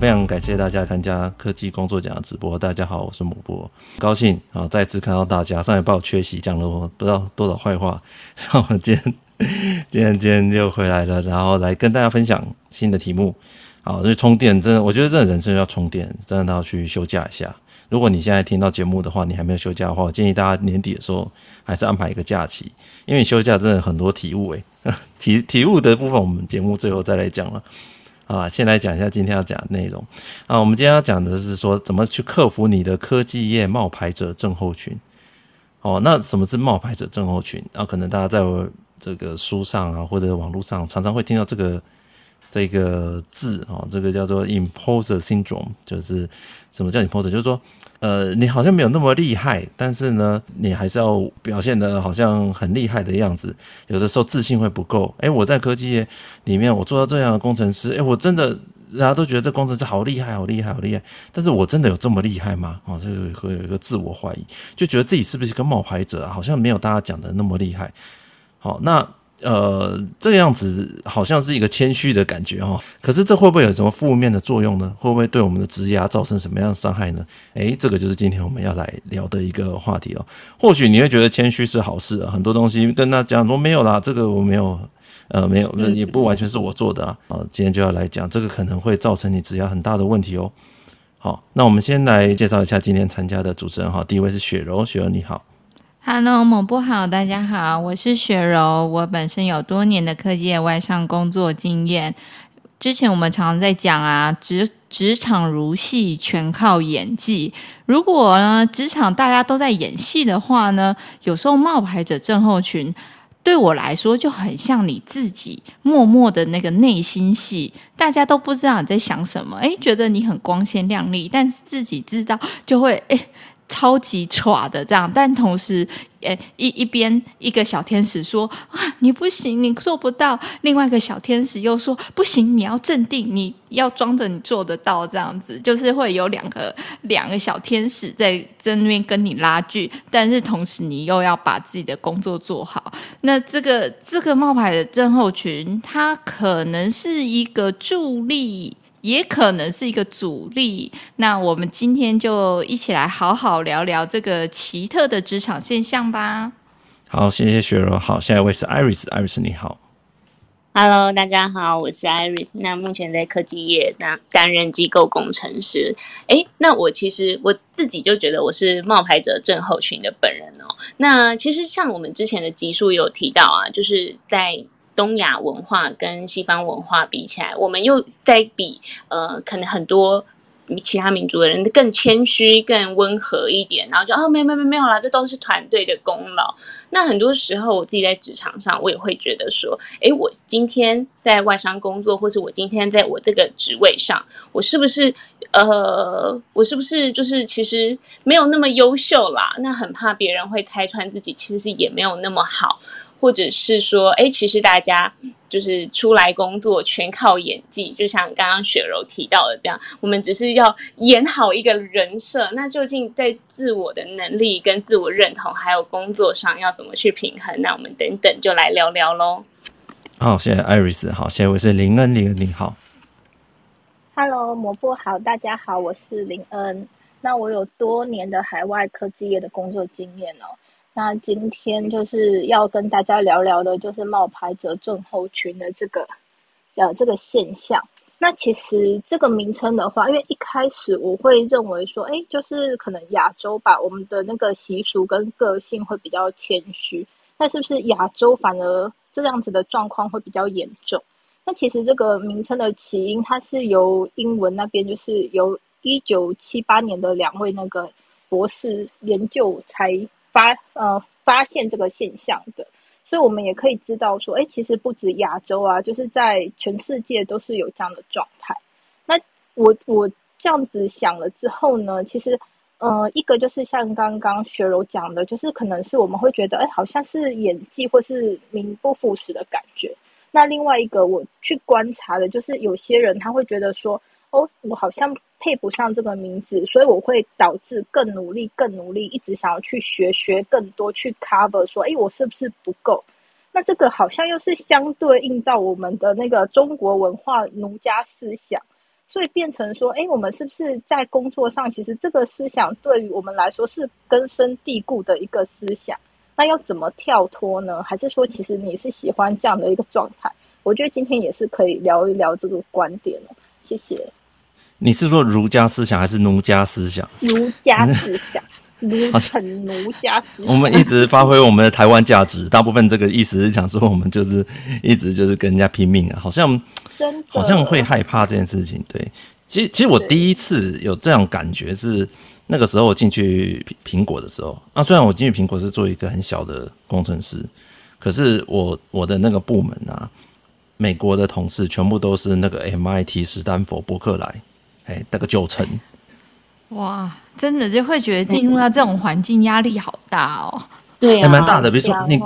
非常感谢大家参加科技工作奖的直播。大家好，我是母波，高兴啊，再次看到大家。上礼拜我缺席，讲了我不知道多少坏话，然后我今天今天今天就回来了，然后来跟大家分享新的题目。好，这充电真的，我觉得这人生要充电，真的要去休假一下。如果你现在听到节目的话，你还没有休假的话，我建议大家年底的时候还是安排一个假期，因为你休假真的很多体悟诶、欸，体体悟的部分我们节目最后再来讲了。啊，先来讲一下今天要讲的内容。啊，我们今天要讲的是说怎么去克服你的科技业冒牌者症候群。哦，那什么是冒牌者症候群？啊，可能大家在这个书上啊，或者网络上常常会听到这个这个字啊，这个叫做 imposter syndrome，就是什么叫 imposter？就是说。呃，你好像没有那么厉害，但是呢，你还是要表现得好像很厉害的样子。有的时候自信会不够。诶，我在科技业里面，我做到这样的工程师，诶，我真的，大家都觉得这工程师好厉害，好厉害，好厉害。但是我真的有这么厉害吗？哦，这个会有一个自我怀疑，就觉得自己是不是个冒牌者？好像没有大家讲的那么厉害。好，那。呃，这样子好像是一个谦虚的感觉哈，可是这会不会有什么负面的作用呢？会不会对我们的职涯造成什么样的伤害呢？诶，这个就是今天我们要来聊的一个话题哦。或许你会觉得谦虚是好事啊，很多东西跟他讲说没有啦，这个我没有，呃，没有，那也不完全是我做的啊。啊，今天就要来讲这个可能会造成你职涯很大的问题哦。好，那我们先来介绍一下今天参加的主持人哈，第一位是雪柔，雪柔你好。Hello，某波好，大家好，我是雪柔。我本身有多年的科技外商工作经验。之前我们常常在讲啊，职职场如戏，全靠演技。如果呢，职场大家都在演戏的话呢，有时候冒牌者症候群对我来说就很像你自己默默的那个内心戏，大家都不知道你在想什么。诶，觉得你很光鲜亮丽，但是自己知道就会诶。超级耍的这样，但同时，诶，一一边一个小天使说啊，你不行，你做不到；另外一个小天使又说不行，你要镇定，你要装着你做得到，这样子就是会有两个两个小天使在在那边跟你拉锯，但是同时你又要把自己的工作做好。那这个这个冒牌的症候群，它可能是一个助力。也可能是一个阻力。那我们今天就一起来好好聊聊这个奇特的职场现象吧。好，谢谢雪柔。好，下一位是 Iris，Iris 你好。Hello，大家好，我是 Iris。那目前在科技业当担任机构工程师。诶，那我其实我自己就觉得我是冒牌者症候群的本人哦。那其实像我们之前的集数有提到啊，就是在。东亚文化跟西方文化比起来，我们又在比呃，可能很多其他民族的人更谦虚、更温和一点，然后就哦，没有没有没有啦，这都是团队的功劳。那很多时候，我自己在职场上，我也会觉得说，哎，我今天在外商工作，或是我今天在我这个职位上，我是不是呃，我是不是就是其实没有那么优秀啦？那很怕别人会拆穿自己，其实也没有那么好。或者是说，哎，其实大家就是出来工作全靠演技，就像刚刚雪柔提到的这样，我们只是要演好一个人设。那究竟在自我的能力、跟自我认同，还有工作上要怎么去平衡？那我们等等就来聊聊喽。好，谢谢艾瑞斯。好，下一位是林恩，林恩你好。Hello，蘑菇好，大家好，我是林恩。那我有多年的海外科技业的工作经验哦。那今天就是要跟大家聊聊的，就是冒牌者症候群的这个，呃，这个现象。那其实这个名称的话，因为一开始我会认为说，哎，就是可能亚洲吧，我们的那个习俗跟个性会比较谦虚。那是不是亚洲反而这样子的状况会比较严重？那其实这个名称的起因，它是由英文那边，就是由一九七八年的两位那个博士研究才。发呃发现这个现象的，所以我们也可以知道说，哎，其实不止亚洲啊，就是在全世界都是有这样的状态。那我我这样子想了之后呢，其实呃一个就是像刚刚雪柔讲的，就是可能是我们会觉得，哎，好像是演技或是名不副实的感觉。那另外一个我去观察的，就是有些人他会觉得说，哦，我好像。配不上这个名字，所以我会导致更努力、更努力，一直想要去学学更多，去 cover 说，哎，我是不是不够？那这个好像又是相对应到我们的那个中国文化儒家思想，所以变成说，哎，我们是不是在工作上，其实这个思想对于我们来说是根深蒂固的一个思想？那要怎么跳脱呢？还是说，其实你是喜欢这样的一个状态？我觉得今天也是可以聊一聊这个观点哦。谢谢。你是说儒家思想还是奴家思想？儒家思想。奴很奴家思，我们一直发挥我们的台湾价值，大部分这个意思是讲说，我们就是一直就是跟人家拼命啊，好像好像会害怕这件事情。对，其实其实我第一次有这样感觉是那个时候我进去苹果的时候，那虽然我进去苹果是做一个很小的工程师，可是我我的那个部门啊，美国的同事全部都是那个 MIT、史丹佛、伯克莱，哎，得个九成。哇，真的就会觉得进入到这种环境压力好大哦。对、啊，还蛮大的。比如说你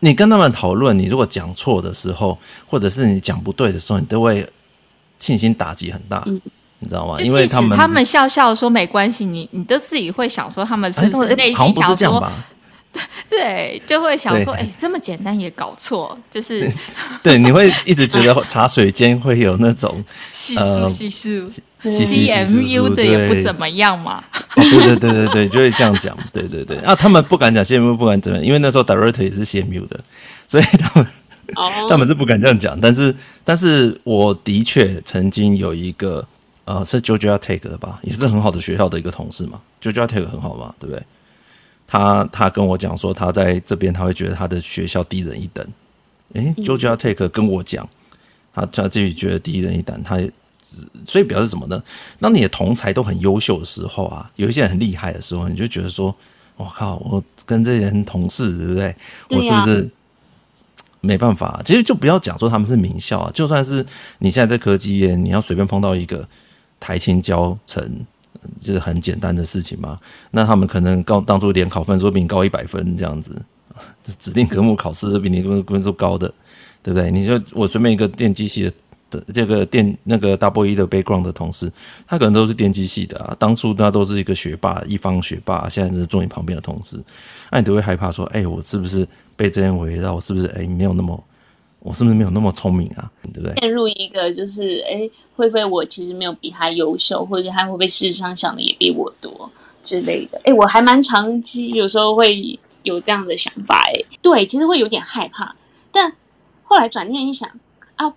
你跟他们讨论，你如果讲错的时候，或者是你讲不对的时候，你都会信心打击很大，嗯、你知道吗？因为他们他们笑笑说没关系，你你都自己会想说他们是不是内心想说。对，就会想说，哎、欸，这么简单也搞错，就是 对，你会一直觉得茶水间会有那种系数系数，CMU 的也不怎么样嘛。哦、对对对对对，就会这样讲。对对对，啊，他们不敢讲 CMU，不敢怎么样，因为那时候 Director 也是 CMU 的，所以他们、哦、他们是不敢这样讲。但是，但是我的确曾经有一个呃，是 Georgia Tech 的吧，也是很好的学校的一个同事嘛，Georgia Tech 很好嘛，对不对？他他跟我讲说，他在这边他会觉得他的学校低人一等。诶，Georgia Tech 跟我讲，他他自己觉得低人一等。他所以表示什么呢？当你的同才都很优秀的时候啊，有一些人很厉害的时候，你就觉得说，我靠，我跟这些人同事，对不对？我是不是没办法？其实就不要讲说他们是名校啊，就算是你现在在科技业，你要随便碰到一个台清交成。就是很简单的事情嘛，那他们可能高当初联考分数比你高一百分这样子，指定科目考试比你分数高的，对不对？你就我随便一个电机系的这个电那个 double E 的 background 的同事，他可能都是电机系的啊，当初他都是一个学霸，一方学霸，现在是坐你旁边的同事，那你都会害怕说，哎，我是不是被这样围绕？我是不是哎没有那么？我是不是没有那么聪明啊？对不对？陷入一个就是，哎，会不会我其实没有比他优秀，或者他会不会事实上想的也比我多之类的？哎，我还蛮长期有时候会有这样的想法，哎，对，其实会有点害怕。但后来转念一想，啊，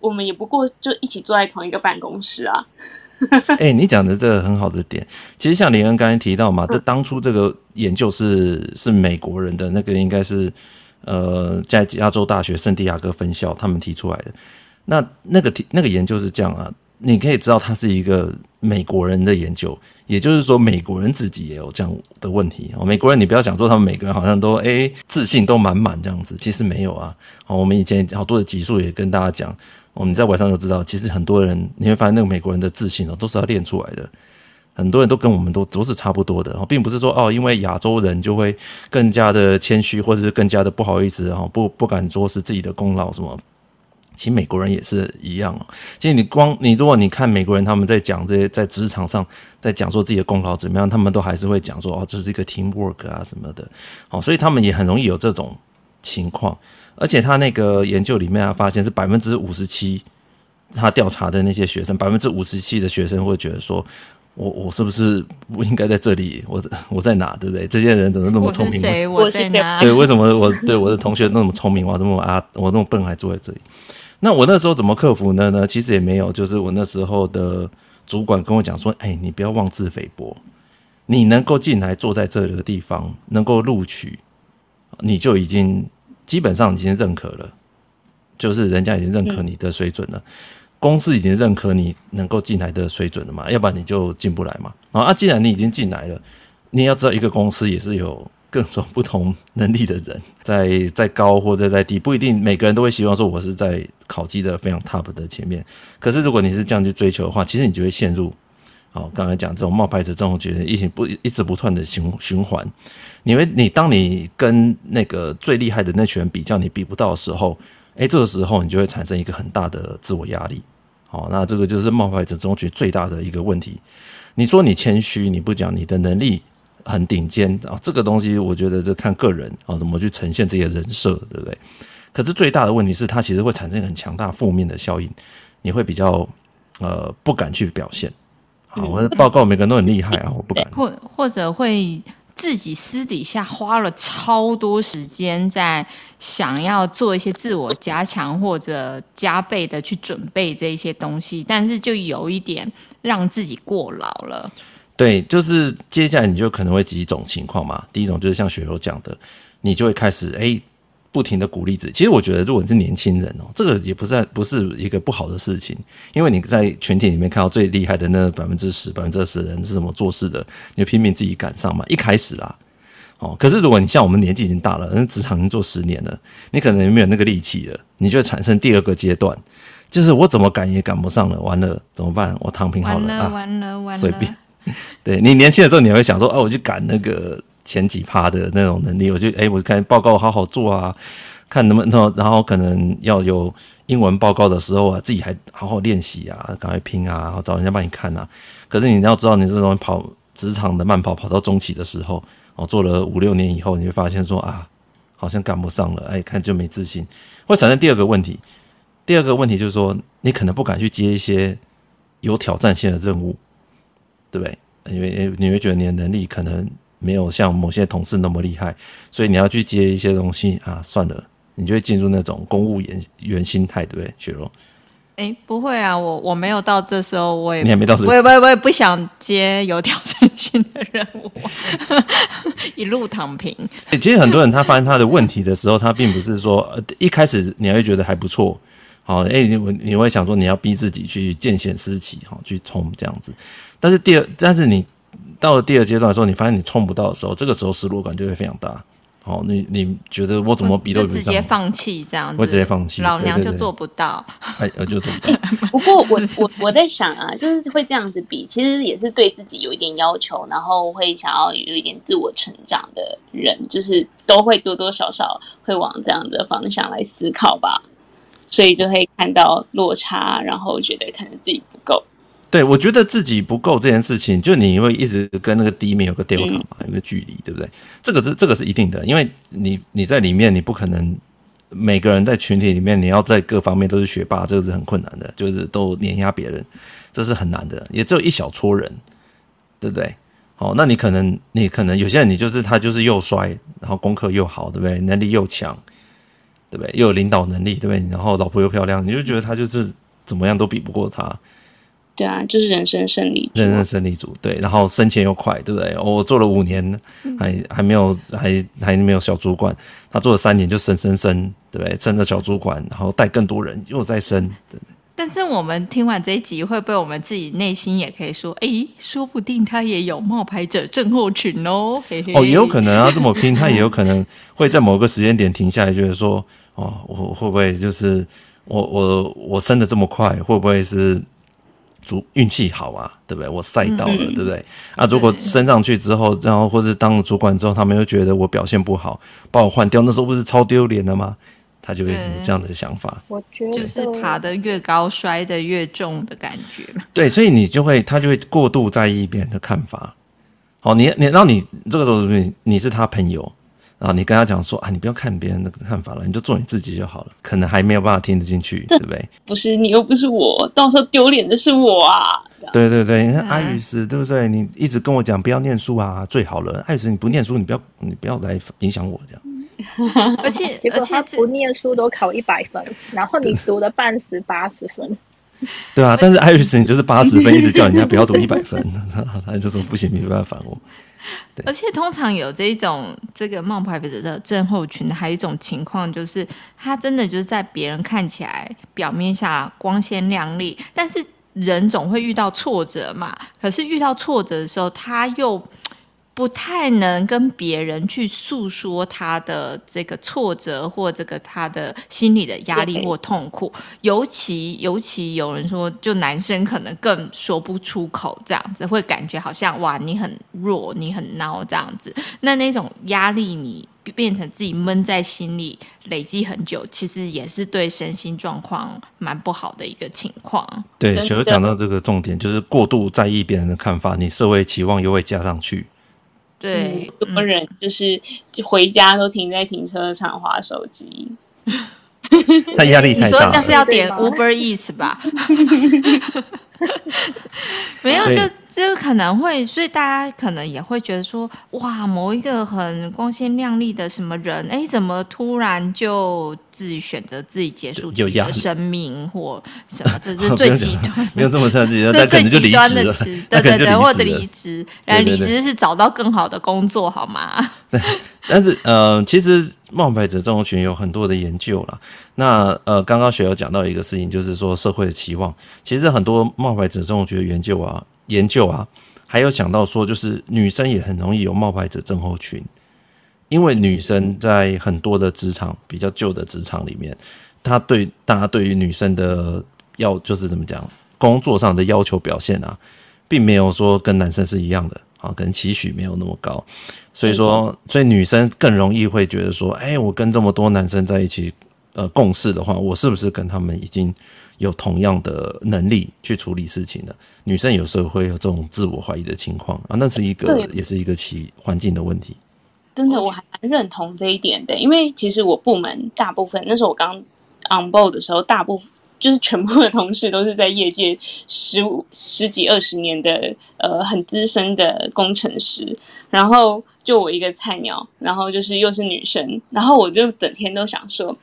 我们也不过就一起坐在同一个办公室啊。哎，你讲的这个很好的点，其实像林恩刚才提到嘛，这当初这个研究是是美国人的那个应该是。呃，在加州大学圣地亚哥分校，他们提出来的那那个提那个研究是这样啊，你可以知道它是一个美国人的研究，也就是说美国人自己也有这样的问题哦。美国人，你不要想说他们每个人好像都哎自信都满满这样子，其实没有啊。好，我们以前好多的集数也跟大家讲，我们在网上就知道，其实很多人你会发现那个美国人的自信哦，都是要练出来的。很多人都跟我们都都是差不多的，并不是说哦，因为亚洲人就会更加的谦虚，或者是更加的不好意思，哈，不不敢说是自己的功劳什么。其实美国人也是一样哦。其实你光你如果你看美国人他们在讲这些在职场上在讲说自己的功劳怎么样，他们都还是会讲说哦，这是一个 teamwork 啊什么的。哦，所以他们也很容易有这种情况。而且他那个研究里面啊，发现是百分之五十七，他调查的那些学生，百分之五十七的学生会觉得说。我我是不是不应该在这里？我我在哪？对不对？这些人怎么那么聪明？我是谁？我在哪？对，为什么我对我的同学那么聪明？我那么啊，我那么笨还坐在这里？那我那时候怎么克服呢？呢，其实也没有，就是我那时候的主管跟我讲说：“哎，你不要妄自菲薄，你能够进来坐在这个地方，能够录取，你就已经基本上已经认可了，就是人家已经认可你的水准了。嗯”公司已经认可你能够进来的水准了嘛？要不然你就进不来嘛。啊，既然你已经进来了，你要知道一个公司也是有各种不同能力的人，在在高或者在低，不一定每个人都会希望说我是在考级的非常 top 的前面。可是如果你是这样去追求的话，其实你就会陷入，哦，刚才讲这种冒牌者这种觉得一直不一直不断的循循环。你会你当你跟那个最厉害的那群人比较，你比不到的时候，诶，这个时候你就会产生一个很大的自我压力。好，那这个就是冒牌者中学最大的一个问题。你说你谦虚，你不讲你的能力很顶尖啊，这个东西我觉得这看个人啊，怎么去呈现这些人设，对不对？可是最大的问题是，它其实会产生很强大负面的效应。你会比较呃不敢去表现。好，我的报告每个人都很厉害啊，我不敢。或或者会自己私底下花了超多时间在想要做一些自我加强，或者加倍的去准备这些东西，但是就有一点让自己过劳了。对，就是接下来你就可能会几种情况嘛。第一种就是像雪柔讲的，你就会开始哎。不停的鼓励自己，其实我觉得，如果你是年轻人哦，这个也不是不是一个不好的事情，因为你在群体里面看到最厉害的那百分之十、百分之二十的人是怎么做事的，你就拼命自己赶上嘛。一开始啦，哦，可是如果你像我们年纪已经大了，那职场已经做十年了，你可能没有那个力气了，你就会产生第二个阶段，就是我怎么赶也赶不上了，完了怎么办？我躺平好了，完了完了完了，随便。对，你年轻的时候，你会想说，哦，我去赶那个。前几趴的那种能力，我就哎、欸，我看报告好好做啊，看能不能，然后可能要有英文报告的时候啊，自己还好好练习啊，赶快拼啊，然后找人家帮你看啊。可是你要知道，你这种跑职场的慢跑，跑到中期的时候，哦，做了五六年以后，你会发现说啊，好像赶不上了，哎，看就没自信，会产生第二个问题。第二个问题就是说，你可能不敢去接一些有挑战性的任务，对不对？因为你会觉得你的能力可能。没有像某些同事那么厉害，所以你要去接一些东西啊，算了，你就会进入那种公务员员心态，对不对，雪柔？哎，不会啊，我我没有到这时候，我也你还没到，我也我也我也不想接有挑战性的任务，一路躺平。其实很多人他发现他的问题的时候，他并不是说一开始你还会觉得还不错，好，哎，你你会想说你要逼自己去见贤思齐，好，去冲这样子，但是第二，但是你。到了第二阶段的时候，你发现你冲不到的时候，这个时候失落感就会非常大。好，你你觉得我怎么比都比不上？直接放弃这样子，会直接放弃，老娘就做不到。哎，我就做不到。不过我我我在想啊，就是会这样子比，其实也是对自己有一点要求，然后会想要有一点自我成长的人，就是都会多多少少会往这样的方向来思考吧。所以就会看到落差，然后觉得可能自己不够。对，我觉得自己不够这件事情，就你会一直跟那个第一名有个 delta 嘛，有个距离，对不对？这个是这个是一定的，因为你你在里面，你不可能每个人在群体里面，你要在各方面都是学霸，这个是很困难的，就是都碾压别人，这是很难的，也只有一小撮人，对不对？好，那你可能你可能有些人，你就是他就是又帅，然后功课又好，对不对？能力又强，对不对？又有领导能力，对不对？然后老婆又漂亮，你就觉得他就是怎么样都比不过他。对啊，就是人生胜利组，人生胜利组，对，然后升迁又快，对不对？我做了五年，还还没有，还还没有小主管，他做了三年就升升升，对不对？升了小主管，然后带更多人，又再升。对。但是我们听完这一集，会不会我们自己内心也可以说，哎，说不定他也有冒牌者症候群哦？嘿嘿哦，也有可能啊，这么拼，他也有可能会在某个时间点停下来，觉得说，哦，我会不会就是我我我升的这么快，会不会是？主运气好啊，对不对？我赛到了，嗯、对不对？啊，如果升上去之后，然后或者当了主管之后，他们又觉得我表现不好，把我换掉，那时候不是超丢脸的吗？他就会有这样的想法。我觉得就是爬得越高，摔得越重的感觉。对，所以你就会，他就会过度在意别人的看法。好，你你，然后你这个时候你你是他朋友。啊，你跟他讲说啊，你不要看别人的看法了，你就做你自己就好了。可能还没有办法听得进去，对不对？不是你又不是我，到时候丢脸的是我啊！对对对，你看阿宇斯，对不对？你一直跟我讲不要念书啊，最好了。阿宇斯，你不念书，你不要你不要来影响我这样。而且 而且他不念书都考一百分，然后你读了半死八十分。对啊，但是艾瑞斯，你就是八十分，一直叫人家不要读一百分，他就说不行，你没办法反我。而且通常有这一种这个冒牌者的症候群，还有一种情况就是，他真的就是在别人看起来表面下光鲜亮丽，但是人总会遇到挫折嘛。可是遇到挫折的时候，他又。不太能跟别人去诉说他的这个挫折或这个他的心理的压力或痛苦，尤其尤其有人说，就男生可能更说不出口，这样子会感觉好像哇，你很弱，你很孬这样子。那那种压力你变成自己闷在心里，累积很久，其实也是对身心状况蛮不好的一个情况。对，所以讲到这个重点，就是过度在意别人的看法，你社会期望又会加上去。对，很多人就是回家都停在停车场划手机，他压力太大。你说那是要点 Uber Eats 吧？没有，就就可能会，所以大家可能也会觉得说，哇，某一个很光鲜亮丽的什么人，哎，怎么突然就自己选择自己结束自己的生命或什么？这是 最极端，没有这么特别，这最极端的词，对对对，或者离职，然后离职是找到更好的工作，好吗？对，但是呃，其实冒牌者这种群有很多的研究啦。那呃，刚刚学友讲到一个事情，就是说社会的期望。其实很多冒牌者这种群的研究啊，研究啊，还有想到说，就是女生也很容易有冒牌者症候群，因为女生在很多的职场比较旧的职场里面，她对大家对于女生的要就是怎么讲，工作上的要求表现啊，并没有说跟男生是一样的啊，可能期许没有那么高，所以说，所以女生更容易会觉得说，哎，我跟这么多男生在一起。呃，共事的话，我是不是跟他们已经有同样的能力去处理事情的？女生有时候会有这种自我怀疑的情况啊，那是一个，也是一个其环境的问题。真的，我还蛮认同这一点的，因为其实我部门大部分那时候我刚 on board 的时候，大部分就是全部的同事都是在业界十五十几二十年的呃很资深的工程师，然后就我一个菜鸟，然后就是又是女生，然后我就整天都想说。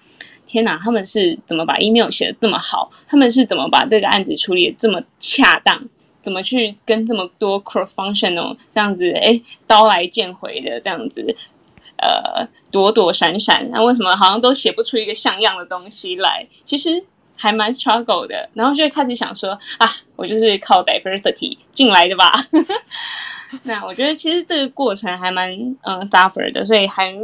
天哪，他们是怎么把 email 写得这么好？他们是怎么把这个案子处理得这么恰当？怎么去跟这么多 cross functional 这样子，哎，刀来剑回的这样子，呃，躲躲闪闪？那为什么好像都写不出一个像样的东西来？其实还蛮 struggle 的。然后就会开始想说，啊，我就是靠 diversity 进来的吧？那我觉得其实这个过程还蛮嗯 suffer 的，所以还。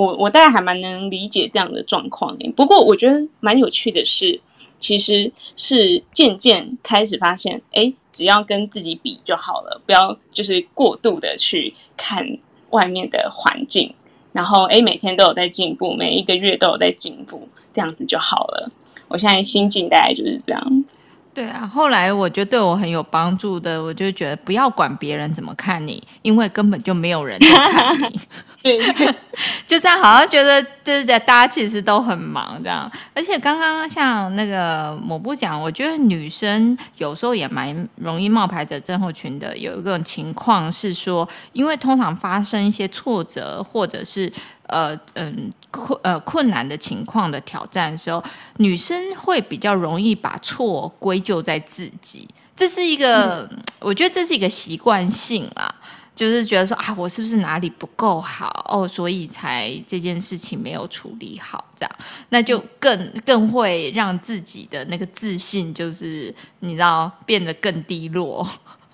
我我大概还蛮能理解这样的状况，不过我觉得蛮有趣的是，其实是渐渐开始发现，哎，只要跟自己比就好了，不要就是过度的去看外面的环境，然后哎，每天都有在进步，每一个月都有在进步，这样子就好了。我现在心境大概就是这样。对啊，后来我觉得对我很有帮助的，我就觉得不要管别人怎么看你，因为根本就没有人在看你。对，就这样，好像觉得就是在大家其实都很忙这样。而且刚刚像那个某部讲，我觉得女生有时候也蛮容易冒牌者症候群的。有一个情况是说，因为通常发生一些挫折或者是呃嗯困呃困难的情况的挑战的时候，女生会比较容易把错归咎在自己。这是一个，嗯、我觉得这是一个习惯性啦。就是觉得说啊，我是不是哪里不够好哦，所以才这件事情没有处理好，这样，那就更更会让自己的那个自信，就是你知道变得更低落，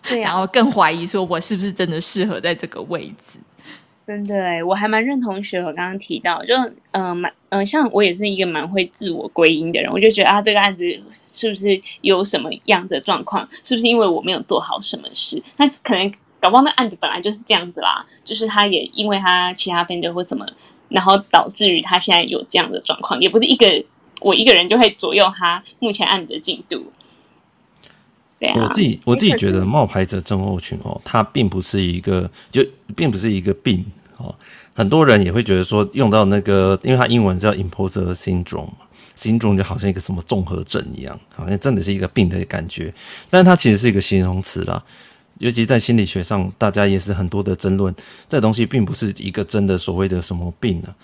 对啊，然后更怀疑说我是不是真的适合在这个位置。真的哎，我还蛮认同学我刚刚提到，就嗯蛮嗯，像我也是一个蛮会自我归因的人，我就觉得啊，这个案子是不是有什么样的状况？是不是因为我没有做好什么事？那可能。搞不好那案子本来就是这样子啦，就是他也因为他其他 vendor 或怎么，然后导致于他现在有这样的状况，也不是一个我一个人就会左右他目前案子的进度。对啊，我自己我自己觉得冒牌者症候群哦，它并不是一个就并不是一个病哦，很多人也会觉得说用到那个，因为它英文叫 imposter syndrome，syndrome 就好像一个什么综合症一样，好像真的是一个病的感觉，但是它其实是一个形容词啦。尤其在心理学上，大家也是很多的争论。这东西并不是一个真的所谓的什么病呢、啊？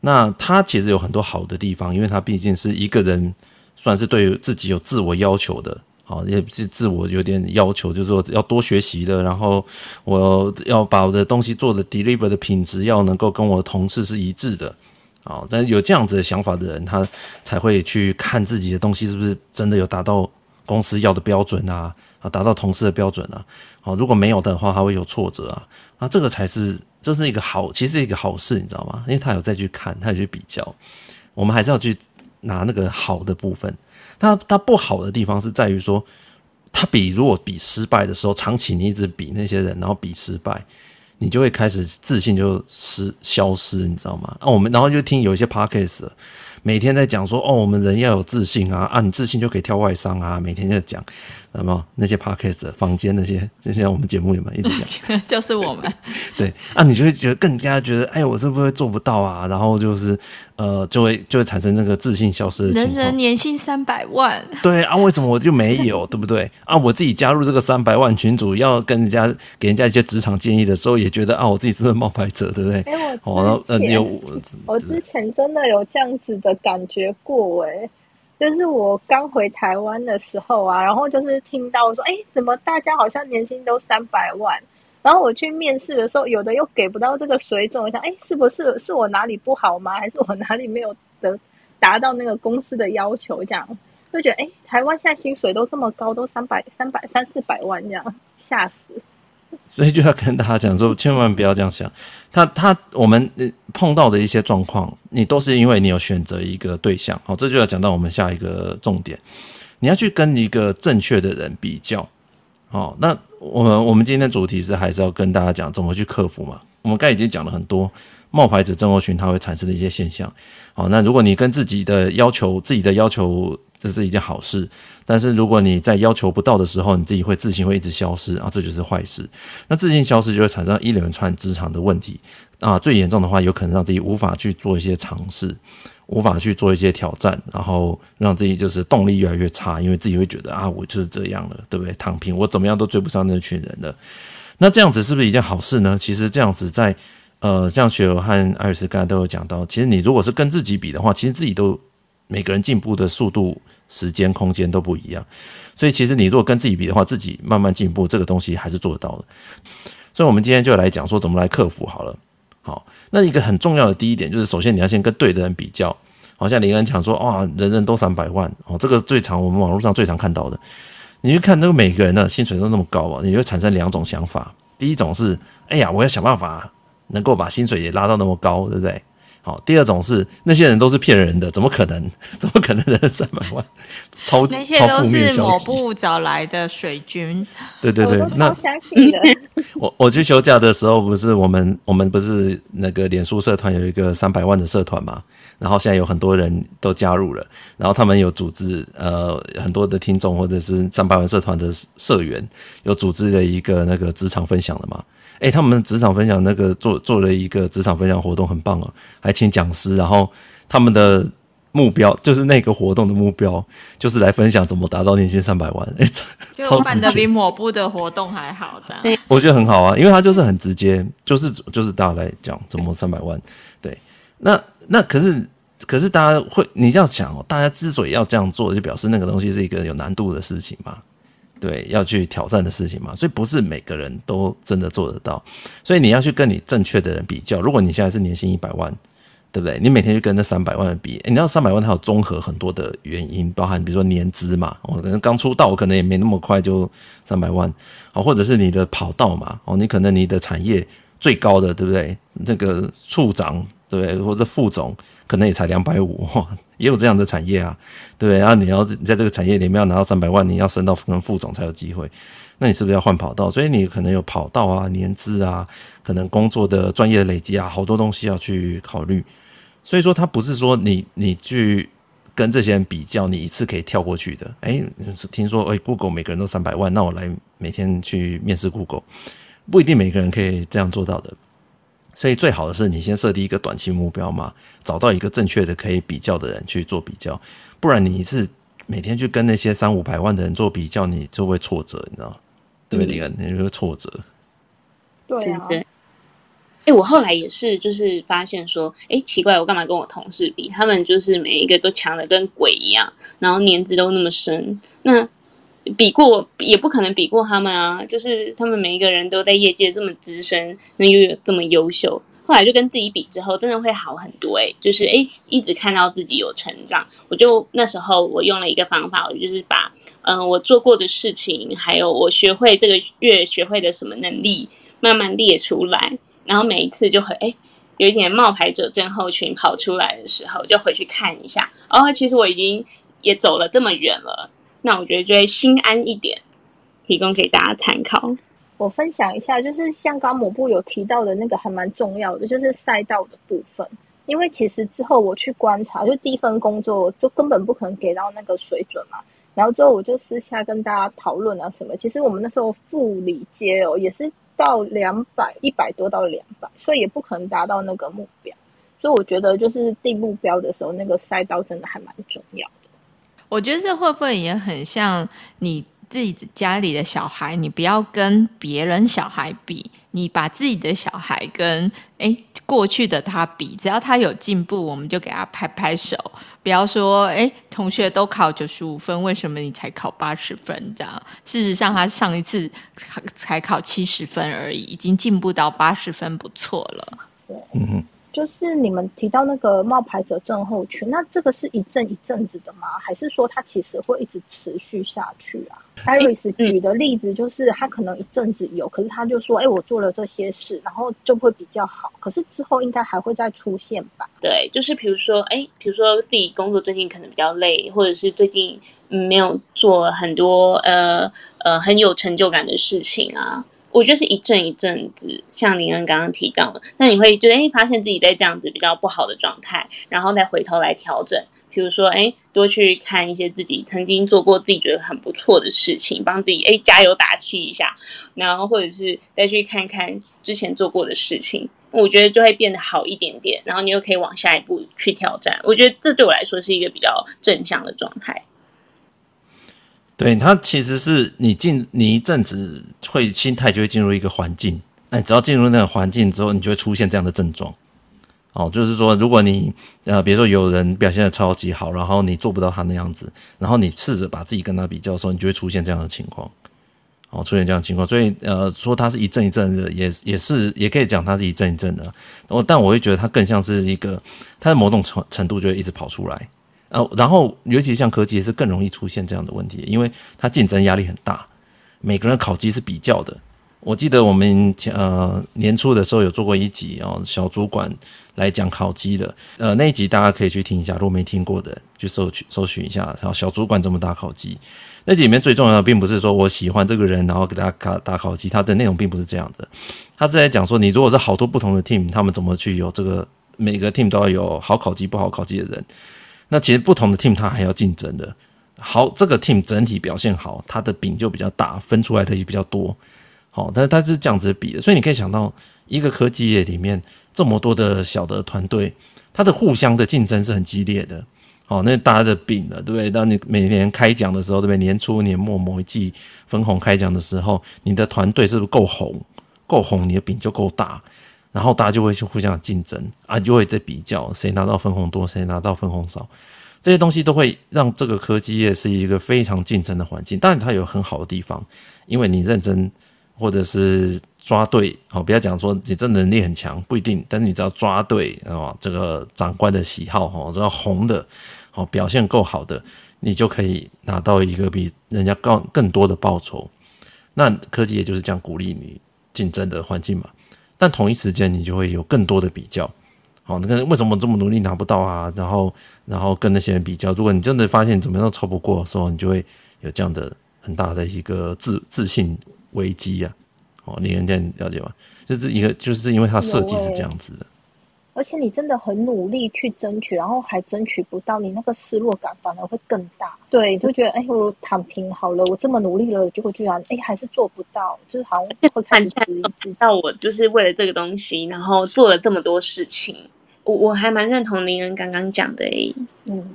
那它其实有很多好的地方，因为它毕竟是一个人算是对自己有自我要求的，好，也是自我有点要求，就是说要多学习的，然后我要把我的东西做的 deliver 的品质要能够跟我的同事是一致的，啊，但有这样子的想法的人，他才会去看自己的东西是不是真的有达到公司要的标准啊。啊，达到同事的标准啊！好，如果没有的话，他会有挫折啊！那这个才是，这是一个好，其实是一个好事，你知道吗？因为他有再去看，他有去比较，我们还是要去拿那个好的部分。他他不好的地方是在于说，他比如果比失败的时候，长期你一直比那些人，然后比失败，你就会开始自信就失消失，你知道吗？那，我们然后就听有一些 podcast。每天在讲说哦，我们人要有自信啊，啊，你自信就可以跳外商啊，每天在讲，那么那些 podcast 房间那些，就像我们节目里面一直讲，就是我们 对啊，你就会觉得更加觉得，哎，我是不是做不到啊？然后就是呃，就会就会产生那个自信消失的情况。人人年薪三百万，对啊，为什么我就没有？对不对啊？我自己加入这个三百万群组，要跟人家给人家一些职场建议的时候，也觉得啊，我自己是不是冒牌者？对不对？哎，我我之前真的有这样子的感觉过，哎。就是我刚回台湾的时候啊，然后就是听到说，哎，怎么大家好像年薪都三百万？然后我去面试的时候，有的又给不到这个水准。我想，哎，是不是是我哪里不好吗？还是我哪里没有得达到那个公司的要求？这样就觉得，哎，台湾现在薪水都这么高，都三百、三百、三四百万这样，吓死。所以就要跟大家讲说，千万不要这样想。他他我们碰到的一些状况，你都是因为你有选择一个对象。好，这就要讲到我们下一个重点，你要去跟一个正确的人比较。好，那我们我们今天的主题是还是要跟大家讲怎么去克服嘛。我们刚才已经讲了很多冒牌者症候群它会产生的一些现象。好，那如果你跟自己的要求，自己的要求。这是一件好事，但是如果你在要求不到的时候，你自己会自信会一直消失啊，这就是坏事。那自信消失就会产生一连串职场的问题啊，最严重的话有可能让自己无法去做一些尝试，无法去做一些挑战，然后让自己就是动力越来越差，因为自己会觉得啊，我就是这样了，对不对？躺平，我怎么样都追不上那群人了。那这样子是不是一件好事呢？其实这样子在呃，像雪柔和艾瑞斯刚才都有讲到，其实你如果是跟自己比的话，其实自己都。每个人进步的速度、时间、空间都不一样，所以其实你如果跟自己比的话，自己慢慢进步，这个东西还是做得到的。所以，我们今天就来讲说怎么来克服好了。好，那一个很重要的第一点就是，首先你要先跟对的人比较。好像林恩讲说，哇，人人都三百万哦，这个最常我们网络上最常看到的。你去看那个每个人的薪水都那么高啊，你会产生两种想法。第一种是，哎呀，我要想办法能够把薪水也拉到那么高，对不对？好，第二种是那些人都是骗人的，怎么可能？怎么可能人三百万？超那些都是某部找来的水军。对对对，那 我我去休假的时候，不是我们我们不是那个脸书社团有一个三百万的社团嘛？然后现在有很多人都加入了，然后他们有组织呃很多的听众或者是三百万社团的社员有组织的一个那个职场分享的嘛？哎、欸，他们职场分享那个做做了一个职场分享活动，很棒哦，还请讲师。然后他们的目标就是那个活动的目标，就是来分享怎么达到年薪三百万。哎、欸，就办的比某部的活动还好的。对，我觉得很好啊，因为他就是很直接，就是就是大家来讲怎么三百万。对，那那可是可是大家会你这样想哦，大家之所以要这样做，就表示那个东西是一个有难度的事情嘛。对，要去挑战的事情嘛，所以不是每个人都真的做得到，所以你要去跟你正确的人比较。如果你现在是年薪一百万，对不对？你每天去跟那三百万的比，你知道三百万它有综合很多的原因，包含比如说年资嘛，我可能刚出道，我可能也没那么快就三百万，好，或者是你的跑道嘛，哦，你可能你的产业最高的，对不对？那个处长，对不对？或者副总，可能也才两百五，也有这样的产业啊，对不对？然后你要在这个产业里面要拿到三百万，你要升到可能副总才有机会。那你是不是要换跑道？所以你可能有跑道啊、年资啊，可能工作的专业的累积啊，好多东西要去考虑。所以说，它不是说你你去跟这些人比较，你一次可以跳过去的。哎，听说哎，Google 每个人都三百万，那我来每天去面试 Google，不一定每个人可以这样做到的。所以最好的是你先设定一个短期目标嘛，找到一个正确的可以比较的人去做比较，不然你是每天去跟那些三五百万的人做比较，你就会挫折，你知道吗？对不对？你、嗯、你会挫折。对啊。哎、欸，我后来也是，就是发现说，哎、欸，奇怪，我干嘛跟我同事比？他们就是每一个都强的跟鬼一样，然后年资都那么深，那。比过也不可能比过他们啊！就是他们每一个人都在业界这么资深，那又有这么优秀，后来就跟自己比之后，真的会好很多诶、欸，就是诶，一直看到自己有成长。我就那时候我用了一个方法，我就是把嗯、我做过的事情，还有我学会这个月学会的什么能力，慢慢列出来，然后每一次就会诶，有一点冒牌者症候群跑出来的时候，就回去看一下，哦，其实我已经也走了这么远了。那我觉得就会心安一点，提供给大家参考。我分享一下，就是像刚某部有提到的那个还蛮重要的，就是赛道的部分。因为其实之后我去观察，就第一份工作就根本不可能给到那个水准嘛。然后之后我就私下跟大家讨论啊什么。其实我们那时候副理阶哦，也是到两百一百多到两百，所以也不可能达到那个目标。所以我觉得就是定目标的时候，那个赛道真的还蛮重要。我觉得这会不会也很像你自己家里的小孩？你不要跟别人小孩比，你把自己的小孩跟诶过去的他比，只要他有进步，我们就给他拍拍手。不要说诶同学都考九十五分，为什么你才考八十分？这样，事实上他上一次才考七十分而已，已经进步到八十分，不错了。嗯哼。就是你们提到那个冒牌者症候群，那这个是一阵一阵子的吗？还是说它其实会一直持续下去啊？Iris 举的例子就是他可能一阵子有，可是他就说：“哎，我做了这些事，然后就会比较好。”可是之后应该还会再出现吧？对，就是比如说，哎，比如说自己工作最近可能比较累，或者是最近没有做很多呃呃很有成就感的事情啊。我觉得是一阵一阵子，像林恩刚刚提到的，那你会觉得哎，发现自己在这样子比较不好的状态，然后再回头来调整，比如说哎，多去看一些自己曾经做过自己觉得很不错的事情，帮自己哎加油打气一下，然后或者是再去看看之前做过的事情，我觉得就会变得好一点点，然后你又可以往下一步去挑战。我觉得这对我来说是一个比较正向的状态。对，它其实是你进你一阵子会心态就会进入一个环境，那你只要进入那个环境之后，你就会出现这样的症状。哦，就是说，如果你呃，比如说有人表现的超级好，然后你做不到他那样子，然后你试着把自己跟他比较的时候，你就会出现这样的情况。哦，出现这样的情况，所以呃，说它是一阵一阵的，也也是也可以讲它是一阵一阵的。我但我会觉得它更像是一个，它的某种程程度就会一直跑出来。呃，然后尤其像科技是更容易出现这样的问题，因为它竞争压力很大，每个人考绩是比较的。我记得我们前呃年初的时候有做过一集哦，小主管来讲考绩的，呃那一集大家可以去听一下，如果没听过的，去搜去搜寻一下。然后小主管怎么打考绩？那集里面最重要的并不是说我喜欢这个人，然后给他打打考绩，他的内容并不是这样的。他是在讲说，你如果是好多不同的 team，他们怎么去有这个每个 team 都要有好考绩、不好考绩的人。那其实不同的 team 它还要竞争的，好，这个 team 整体表现好，它的饼就比较大，分出来的也比较多，好，但是它是这样子比的，所以你可以想到一个科技业里面这么多的小的团队，它的互相的竞争是很激烈的，好，那大家的饼了，对不对？当你每年开奖的时候，对不对？年初、年末某一季分红开奖的时候，你的团队是不是够红？够红，你的饼就够大。然后大家就会去互相竞争啊，就会在比较谁拿到分红多，谁拿到分红少，这些东西都会让这个科技业是一个非常竞争的环境。当然，它有很好的地方，因为你认真或者是抓对，好，不要讲说你这能力很强，不一定，但是你只要抓对啊，这个长官的喜好哈，只要红的，好表现够好的，你就可以拿到一个比人家高更多的报酬。那科技业就是这样鼓励你竞争的环境嘛。但同一时间，你就会有更多的比较，好，那个为什么这么努力拿不到啊？然后，然后跟那些人比较，如果你真的发现怎么样都超不过的时候，你就会有这样的很大的一个自自信危机啊！哦，你能这样了解吗？就是一个，就是因为它设计是这样子的。而且你真的很努力去争取，然后还争取不到，你那个失落感反而会更大。对，就觉得哎，我躺平好了，我这么努力了，结果居然哎还是做不到，就是好像会开始质疑自己。到我就是为了这个东西，然后做了这么多事情，我我还蛮认同林恩刚刚讲的诶。嗯，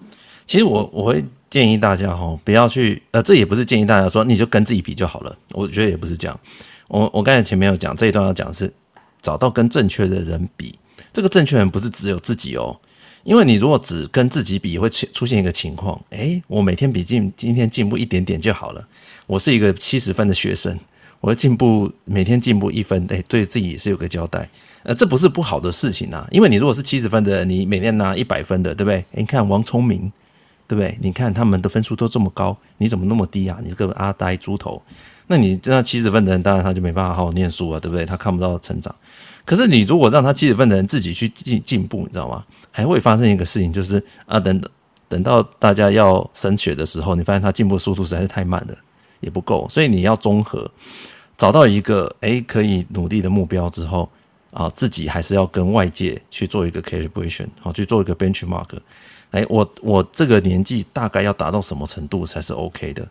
其实我我会建议大家哈，不要去呃，这也不是建议大家说你就跟自己比就好了。我觉得也不是这样。我我刚才前面有讲这一段要讲是找到跟正确的人比。这个正确人不是只有自己哦，因为你如果只跟自己比，会出现一个情况，诶，我每天比进今天进步一点点就好了。我是一个七十分的学生，我会进步每天进步一分，诶，对自己也是有个交代。呃，这不是不好的事情啊，因为你如果是七十分的，你每天拿一百分的，对不对？你看王聪明，对不对？你看他们的分数都这么高，你怎么那么低啊？你这个阿呆猪头，那你这样七十分的人，当然他就没办法好好念书了，对不对？他看不到成长。可是你如果让他七十分的人自己去进进步，你知道吗？还会发生一个事情，就是啊，等等等到大家要升学的时候，你发现他进步速度实在是太慢了，也不够，所以你要综合找到一个诶可以努力的目标之后，啊，自己还是要跟外界去做一个 calibration，好，去做一个 benchmark。哎，我我这个年纪大概要达到什么程度才是 OK 的？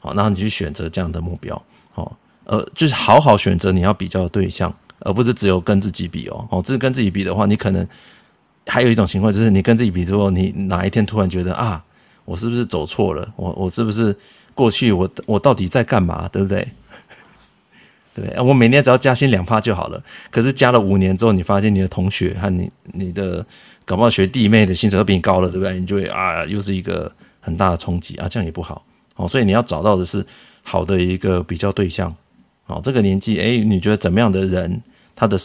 好，然后你去选择这样的目标，好，呃，就是好好选择你要比较的对象，而不是只有跟自己比哦。哦，这是跟自己比的话，你可能还有一种情况，就是你跟自己比之后，你哪一天突然觉得啊，我是不是走错了？我我是不是过去我我到底在干嘛？对不对？对，我每年只要加薪两趴就好了。可是加了五年之后，你发现你的同学和你你的搞不好学弟妹的薪水都比你高了，对不对？你就会啊，又是一个很大的冲击啊，这样也不好。哦，所以你要找到的是好的一个比较对象。哦，这个年纪，哎，你觉得怎么样的人，他的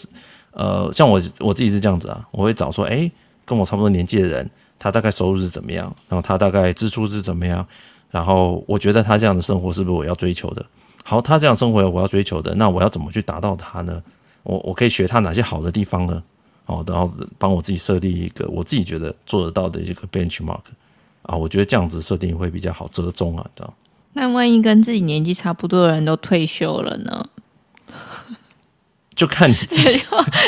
呃，像我我自己是这样子啊，我会找说，哎，跟我差不多年纪的人，他大概收入是怎么样，然后他大概支出是怎么样，然后我觉得他这样的生活是不是我要追求的？好，他这样生活我要追求的，那我要怎么去达到他呢？我我可以学他哪些好的地方呢？哦，然后帮我自己设立一个我自己觉得做得到的一个 benchmark 啊，我觉得这样子设定会比较好折中啊，这样。那万一跟自己年纪差不多的人都退休了呢？就看你自己，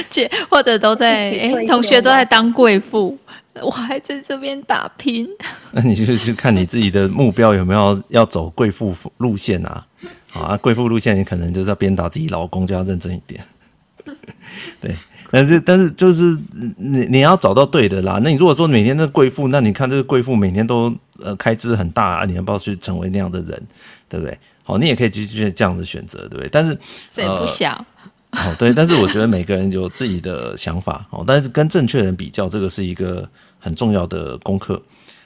姐或者都在哎、欸，同学都在当贵妇。我还在这边打拼，那你就去看你自己的目标有没有要走贵妇路线啊？好啊，贵妇路线你可能就是要鞭打自己老公，就要认真一点。对，但是但是就是你你要找到对的啦。那你如果说每天的贵妇，那你看这个贵妇每天都呃开支很大啊，你要不要去成为那样的人？对不对？好，你也可以继续这样子选择，对不对？但是谁不想？哦，对，但是我觉得每个人有自己的想法哦，但是跟正确人比较，这个是一个很重要的功课。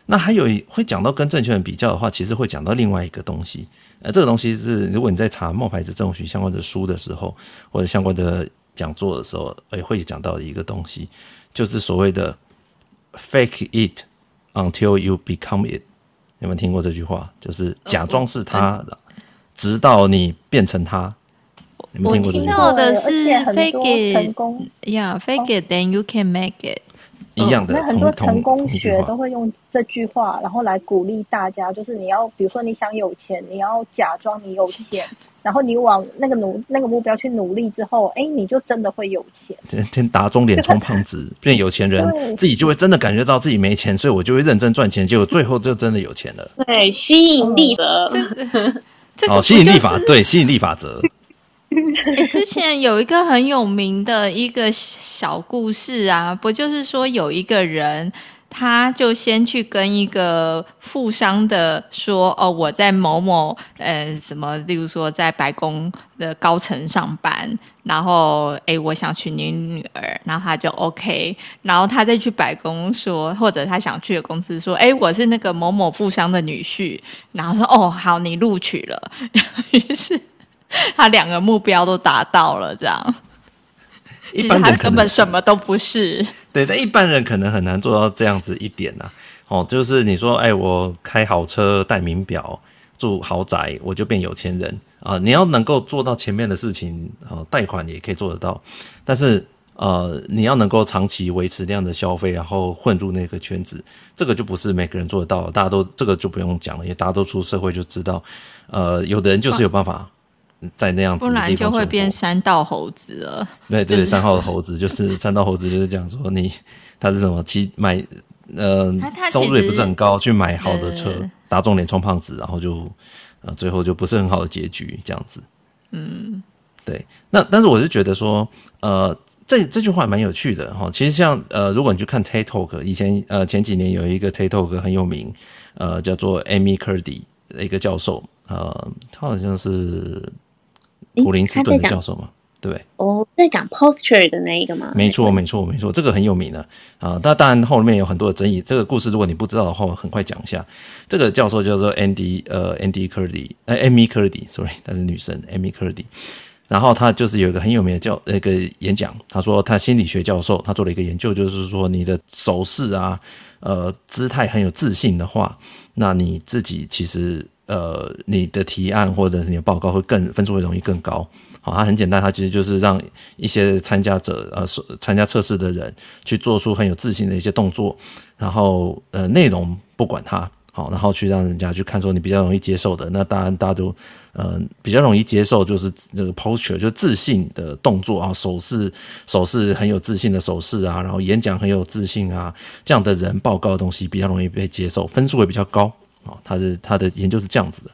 那还有会讲到跟正确人比较的话，其实会讲到另外一个东西。呃，这个东西是如果你在查冒牌者症候群相关的书的时候，或者相关的讲座的时候，也会讲到一个东西，就是所谓的 “fake it until you become it”。有没有听过这句话？就是假装是他，直到你变成他。我听到的是 fake it，yeah，fake it，then you can make it。一样的，那很多成功学都会用这句话，然后来鼓励大家，就是你要，比如说你想有钱，你要假装你有钱，然后你往那个努那个目标去努力之后，哎，你就真的会有钱。天天打肿脸充胖子，变有钱人，自己就会真的感觉到自己没钱，所以我就会认真赚钱，结果最后就真的有钱了。对，吸引力法则，哦，吸引力法，对，吸引力法则。欸、之前有一个很有名的一个小故事啊，不就是说有一个人，他就先去跟一个富商的说，哦，我在某某呃什么，例如说在白宫的高层上班，然后哎、我想娶你女儿，然后他就 OK，然后他再去白宫说，或者他想去的公司说，哎、我是那个某某富商的女婿，然后说，哦，好，你录取了，于是。他两个目标都达到了，这样，一般人根本什么都不是。对，但一般人可能很难做到这样子一点呐、啊。哦，就是你说，哎，我开好车、戴名表、住豪宅，我就变有钱人啊！你要能够做到前面的事情，呃，贷款也可以做得到。但是，呃，你要能够长期维持那样的消费，然后混入那个圈子，这个就不是每个人做得到。大家都这个就不用讲了，因为大家都出社会就知道，呃，有的人就是有办法。在那样子的地方，不然就会变山道猴子了。对对，山道猴子就是山道猴子，就是 讲说你他是什么？其买呃收入也不是很高，去买好的车，打肿脸充胖子，然后就呃最后就不是很好的结局这样子。嗯，对。那但是我是觉得说，呃，这这句话蛮有趣的哈。其实像呃，如果你去看 TED Talk，以前呃前几年有一个 TED Talk 很有名，呃叫做 Amy Curdy 的一个教授，呃他好像是。普林斯顿的教授嘛，对，哦，在讲 posture 的那一个吗？没错，没错，没错，这个很有名的啊。那当然后面有很多的争议。这个故事如果你不知道的话，很快讲一下。这个教授叫做 Andy，呃，Andy Curdy，呃，Amy Curdy，sorry，她是女生，Amy Curdy。然后他就是有一个很有名的教那个演讲，他说他心理学教授，他做了一个研究，就是说你的手势啊，呃，姿态很有自信的话，那你自己其实。呃，你的提案或者是你的报告会更分数会容易更高。好，它很简单，它其实就是让一些参加者呃，参加测试的人去做出很有自信的一些动作，然后呃，内容不管它好，然后去让人家去看说你比较容易接受的，那当然大家都呃比较容易接受，就是这个 posture 就自信的动作啊，手势手势很有自信的手势啊，然后演讲很有自信啊，这样的人报告的东西比较容易被接受，分数会比较高哦。他是他的研究是这样子的。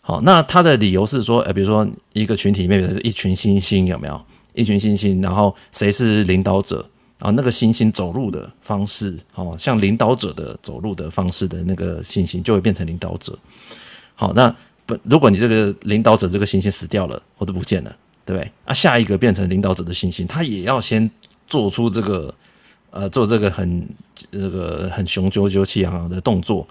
好，那他的理由是说，呃，比如说一个群体里面是一群猩猩，有没有一群猩猩？然后谁是领导者？啊，那个猩猩走路的方式，哦，像领导者的走路的方式的那个猩猩就会变成领导者。好，那不，如果你这个领导者这个猩猩死掉了或者不见了，对不对？啊，下一个变成领导者的猩猩，他也要先做出这个，呃，做这个很这个很雄赳赳气昂昂的动作，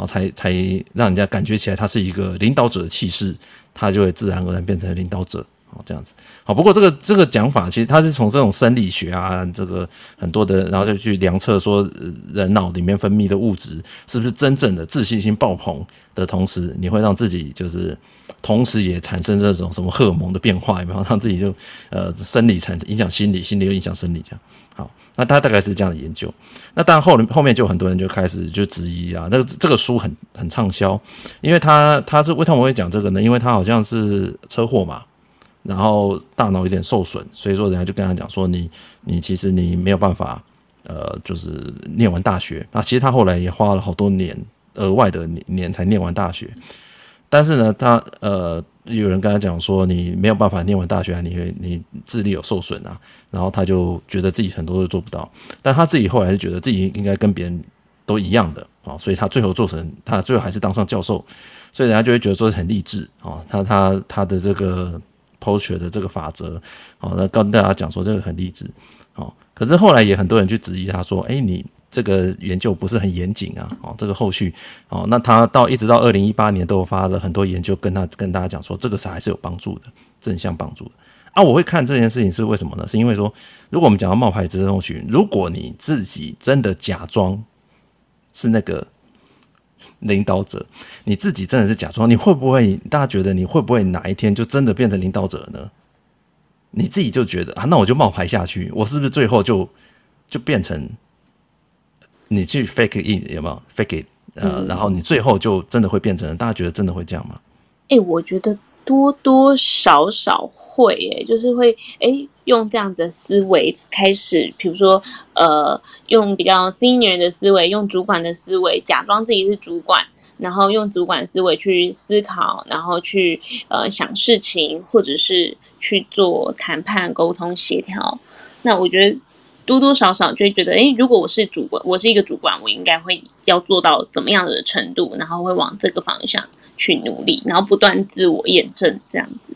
哦，才才让人家感觉起来他是一个领导者的气势，他就会自然而然变成领导者。哦，这样子好。不过这个这个讲法，其实它是从这种生理学啊，这个很多的，然后就去量测说，人脑里面分泌的物质是不是真正的自信心爆棚的同时，你会让自己就是同时也产生这种什么荷尔蒙的变化，有没有 让自己就呃生理产生影响心理，心理又影响生理这样。好，那他大概是这样的研究。那当然后后面就很多人就开始就质疑啊，那这个书很很畅销，因为他他是为什么会讲这个呢？因为他好像是车祸嘛。然后大脑有点受损，所以说人家就跟他讲说，你你其实你没有办法，呃，就是念完大学。那其实他后来也花了好多年额外的年年才念完大学。但是呢，他呃有人跟他讲说，你没有办法念完大学啊，你你智力有受损啊。然后他就觉得自己很多都做不到，但他自己后来是觉得自己应该跟别人都一样的啊，所以他最后做成他最后还是当上教授，所以人家就会觉得说很励志啊，他他他的这个。Posture 的这个法则，好，那跟大家讲说这个很励志，好，可是后来也很多人去质疑他说，哎，你这个研究不是很严谨啊，哦，这个后续，哦，那他到一直到二零一八年都有发了很多研究，跟他跟大家讲说，这个是还是有帮助的，正向帮助的。啊，我会看这件事情是为什么呢？是因为说，如果我们讲到冒牌者症候群，如果你自己真的假装是那个。领导者，你自己真的是假装？你会不会？大家觉得你会不会哪一天就真的变成领导者呢？你自己就觉得啊，那我就冒牌下去，我是不是最后就就变成你去 fake it 有没有 fake it？呃，嗯、然后你最后就真的会变成？大家觉得真的会这样吗？哎、欸，我觉得多多少少。会诶，就是会诶，用这样的思维开始，比如说呃，用比较 senior 的思维，用主管的思维，假装自己是主管，然后用主管思维去思考，然后去呃想事情，或者是去做谈判、沟通、协调。那我觉得多多少少就会觉得，诶，如果我是主管，我是一个主管，我应该会要做到怎么样的程度，然后会往这个方向去努力，然后不断自我验证这样子。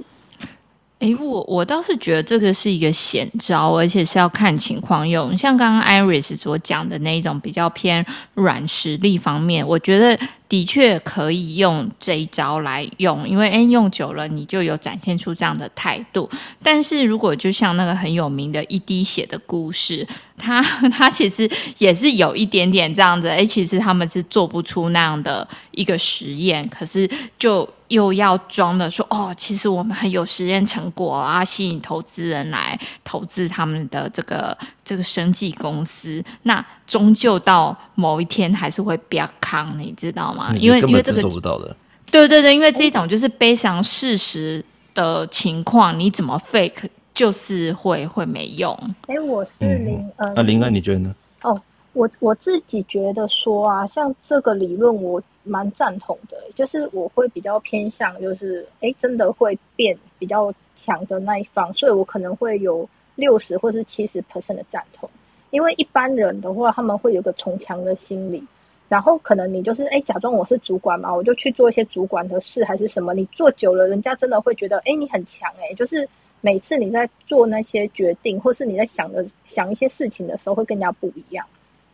哎，我我倒是觉得这个是一个险招，而且是要看情况用。像刚刚 Iris 所讲的那一种比较偏软实力方面，我觉得。的确可以用这一招来用，因为诶用久了你就有展现出这样的态度。但是如果就像那个很有名的一滴血的故事，他 他其实也是有一点点这样子，欸，其实他们是做不出那样的一个实验，可是就又要装的说哦，其实我们很有实验成果啊，吸引投资人来投资他们的这个这个生技公司，那终究到某一天还是会比较康，你知道吗？因为因为这个做不到的，对对对，因为这种就是悲伤事实的情况，你怎么 fake 就是会会没用。哎，我是林恩，那林恩你觉得呢？哦，我我自己觉得说啊，像这个理论我蛮赞同的，就是我会比较偏向，就是哎，真的会变比较强的那一方，所以我可能会有六十或是七十 percent 的赞同，因为一般人的话，他们会有个从强的心理。然后可能你就是哎，假装我是主管嘛，我就去做一些主管的事还是什么。你做久了，人家真的会觉得哎，你很强哎。就是每次你在做那些决定，或是你在想的想一些事情的时候，会更加不一样。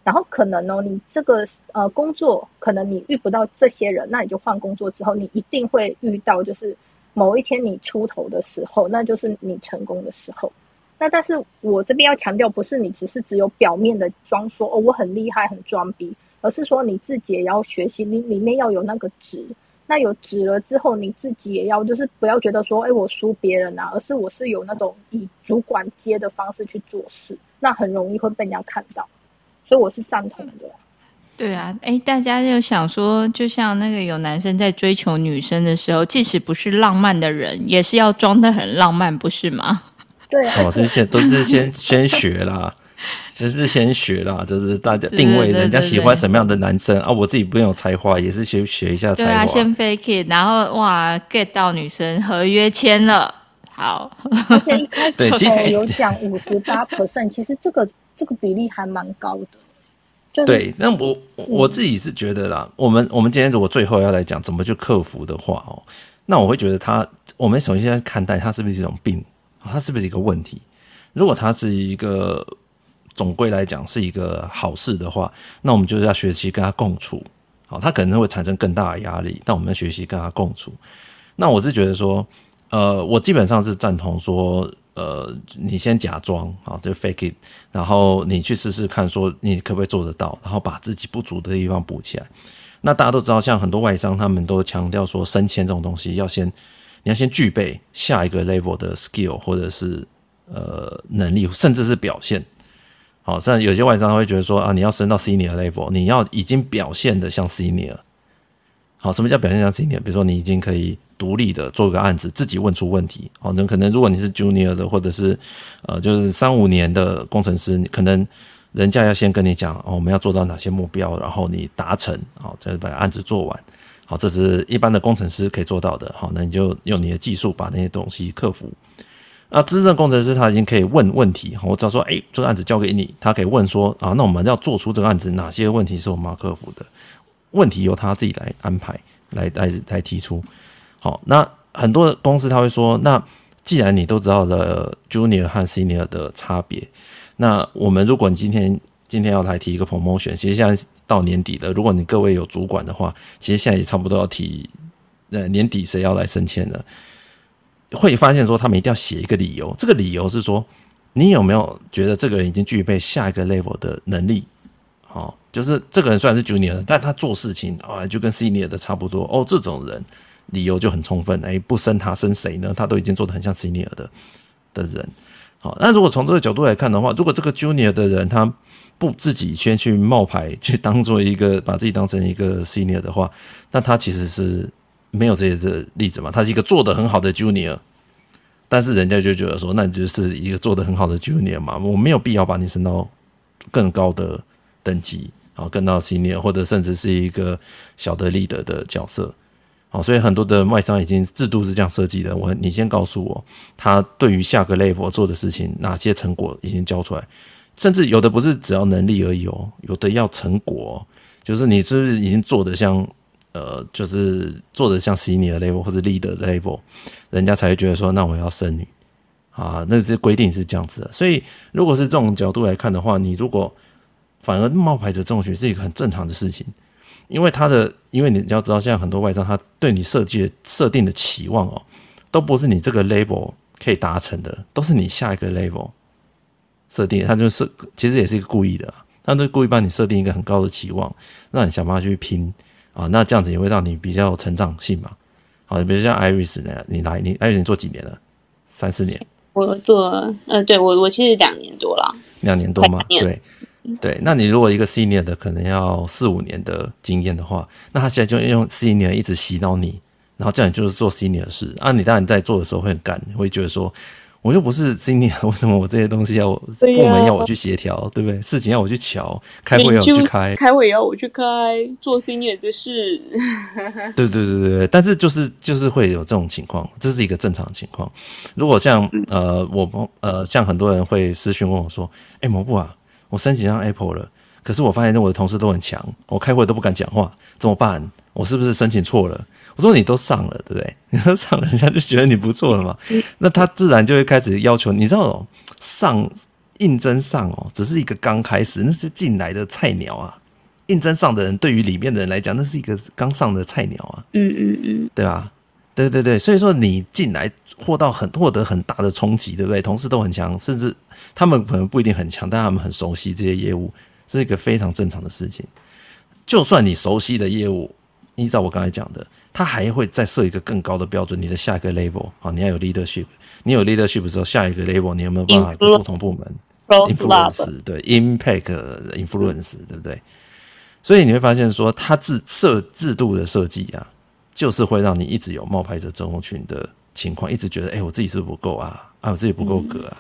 然后可能哦，你这个呃工作，可能你遇不到这些人，那你就换工作之后，你一定会遇到，就是某一天你出头的时候，那就是你成功的时候。那但是我这边要强调，不是你只是只有表面的装说哦，我很厉害，很装逼。而是说你自己也要学习，你里面要有那个值。那有纸了之后，你自己也要就是不要觉得说，哎，我输别人啊，而是我是有那种以主管接的方式去做事，那很容易会被人家看到。所以我是赞同的。对啊，哎，大家就想说，就像那个有男生在追求女生的时候，即使不是浪漫的人，也是要装的很浪漫，不是吗？对啊，哦，这些都是先先学啦，就是先学啦，就是大家定位人家喜欢什么样的男生啊，我自己不用有才华，也是先学一下才华。对啊，先 fake it，然后哇 get 到女生，合约签了，好。而且一开始有讲五十八 percent，其实这个这个比例还蛮高的。就是、对，那我我自己是觉得啦，嗯、我们我们今天如果最后要来讲怎么去克服的话哦，那我会觉得他，我们首先要看待他是不是一种病，他是不是一个问题。如果他是一个总归来讲是一个好事的话，那我们就是要学习跟他共处。好，他可能会产生更大的压力，但我们学习跟他共处。那我是觉得说，呃，我基本上是赞同说。呃，你先假装啊，就 fake it，然后你去试试看，说你可不可以做得到，然后把自己不足的地方补起来。那大家都知道，像很多外商，他们都强调说，升迁这种东西要先，你要先具备下一个 level 的 skill 或者是呃能力，甚至是表现。好，像有些外商会觉得说啊，你要升到 senior level，你要已经表现得像 senior。好，什么叫表现像 senior？比如说你已经可以。独立的做个案子，自己问出问题。哦，那可能如果你是 junior 的，或者是呃，就是三五年的工程师，你可能人家要先跟你讲，哦，我们要做到哪些目标，然后你达成，好，再把案子做完。好，这是一般的工程师可以做到的。好，那你就用你的技术把那些东西克服。那资深工程师他已经可以问问题。我只要说，哎，这个案子交给你，他可以问说，啊，那我们要做出这个案子，哪些问题是我们要克服的？问题由他自己来安排，来来来提出。好，那很多公司他会说，那既然你都知道了 junior 和 senior 的差别，那我们如果你今天今天要来提一个 promotion，其实现在到年底了，如果你各位有主管的话，其实现在也差不多要提，呃，年底谁要来升迁了，会发现说他们一定要写一个理由，这个理由是说你有没有觉得这个人已经具备下一个 level 的能力？好，就是这个人虽然是 junior，但他做事情啊就跟 senior 的差不多哦，这种人。理由就很充分，哎，不升他升谁呢？他都已经做得很像 senior 的的人，好，那如果从这个角度来看的话，如果这个 junior 的人他不自己先去冒牌，去当做一个把自己当成一个 senior 的话，那他其实是没有这些的例子嘛？他是一个做得很好的 junior，但是人家就觉得说，那你就是一个做得很好的 junior 嘛，我没有必要把你升到更高的等级，好，更到 senior 或者甚至是一个小的 leader 的角色。好，所以很多的外商已经制度是这样设计的。我，你先告诉我，他对于下个 level 做的事情，哪些成果已经交出来，甚至有的不是只要能力而已哦，有的要成果，就是你是不是已经做的像，呃，就是做的像 senior level 或者 leader level，人家才会觉得说，那我要升你啊。那这规定是这样子的。所以，如果是这种角度来看的话，你如果反而冒牌者中学是一个很正常的事情。因为他的，因为你要知道，现在很多外商他对你设计的设定的期望哦，都不是你这个 level 可以达成的，都是你下一个 level 设定，他就是其实也是一个故意的，他都故意帮你设定一个很高的期望，让你想办法去拼啊，那这样子也会让你比较有成长性嘛。好，比如像 Iris 那样，你来，你 Iris 你做几年了？三四年？我做，呃，对我我其实两年多了，两年多嘛，对。对，那你如果一个 senior 的可能要四五年的经验的话，那他现在就用 senior 一直洗脑你，然后这样就是做 senior 的事啊。你当然在做的时候会很干，会觉得说，我又不是 senior，为什么我这些东西要部门要我去协调，对不对？事情要我去瞧，开会要我去开，开会要我去开，做 senior 的 事。对对对对对，但是就是就是会有这种情况，这是一个正常情况。如果像呃我呃像很多人会私讯问我说，哎，某部啊。我申请上 Apple 了，可是我发现我的同事都很强，我开会都不敢讲话，怎么办？我是不是申请错了？我说你都上了，对不对？你都上了，人家就觉得你不错了嘛。那他自然就会开始要求，你知道哦，上应征上哦，只是一个刚开始，那是进来的菜鸟啊。应征上的人对于里面的人来讲，那是一个刚上的菜鸟啊。嗯嗯嗯，对吧？对对对，所以说你进来获到很获得很大的冲击，对不对？同事都很强，甚至他们可能不一定很强，但他们很熟悉这些业务，是一个非常正常的事情。就算你熟悉的业务，依照我刚才讲的，他还会再设一个更高的标准。你的下一个 level 啊，你要有 leadership，你有 leadership 之后，下一个 level 你有没有办法跟不同部门 influence？对，impact influence，对不对？所以你会发现说，它制设制度的设计啊，就是会让你一直有冒牌者症候群的情况，一直觉得，哎、欸，我自己是不，是不够啊，啊，我自己不够格啊。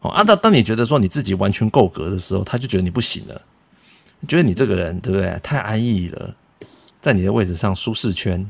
哦、嗯，啊，当当你觉得说你自己完全够格的时候，他就觉得你不行了，觉得你这个人对不对？太安逸了，在你的位置上舒适圈，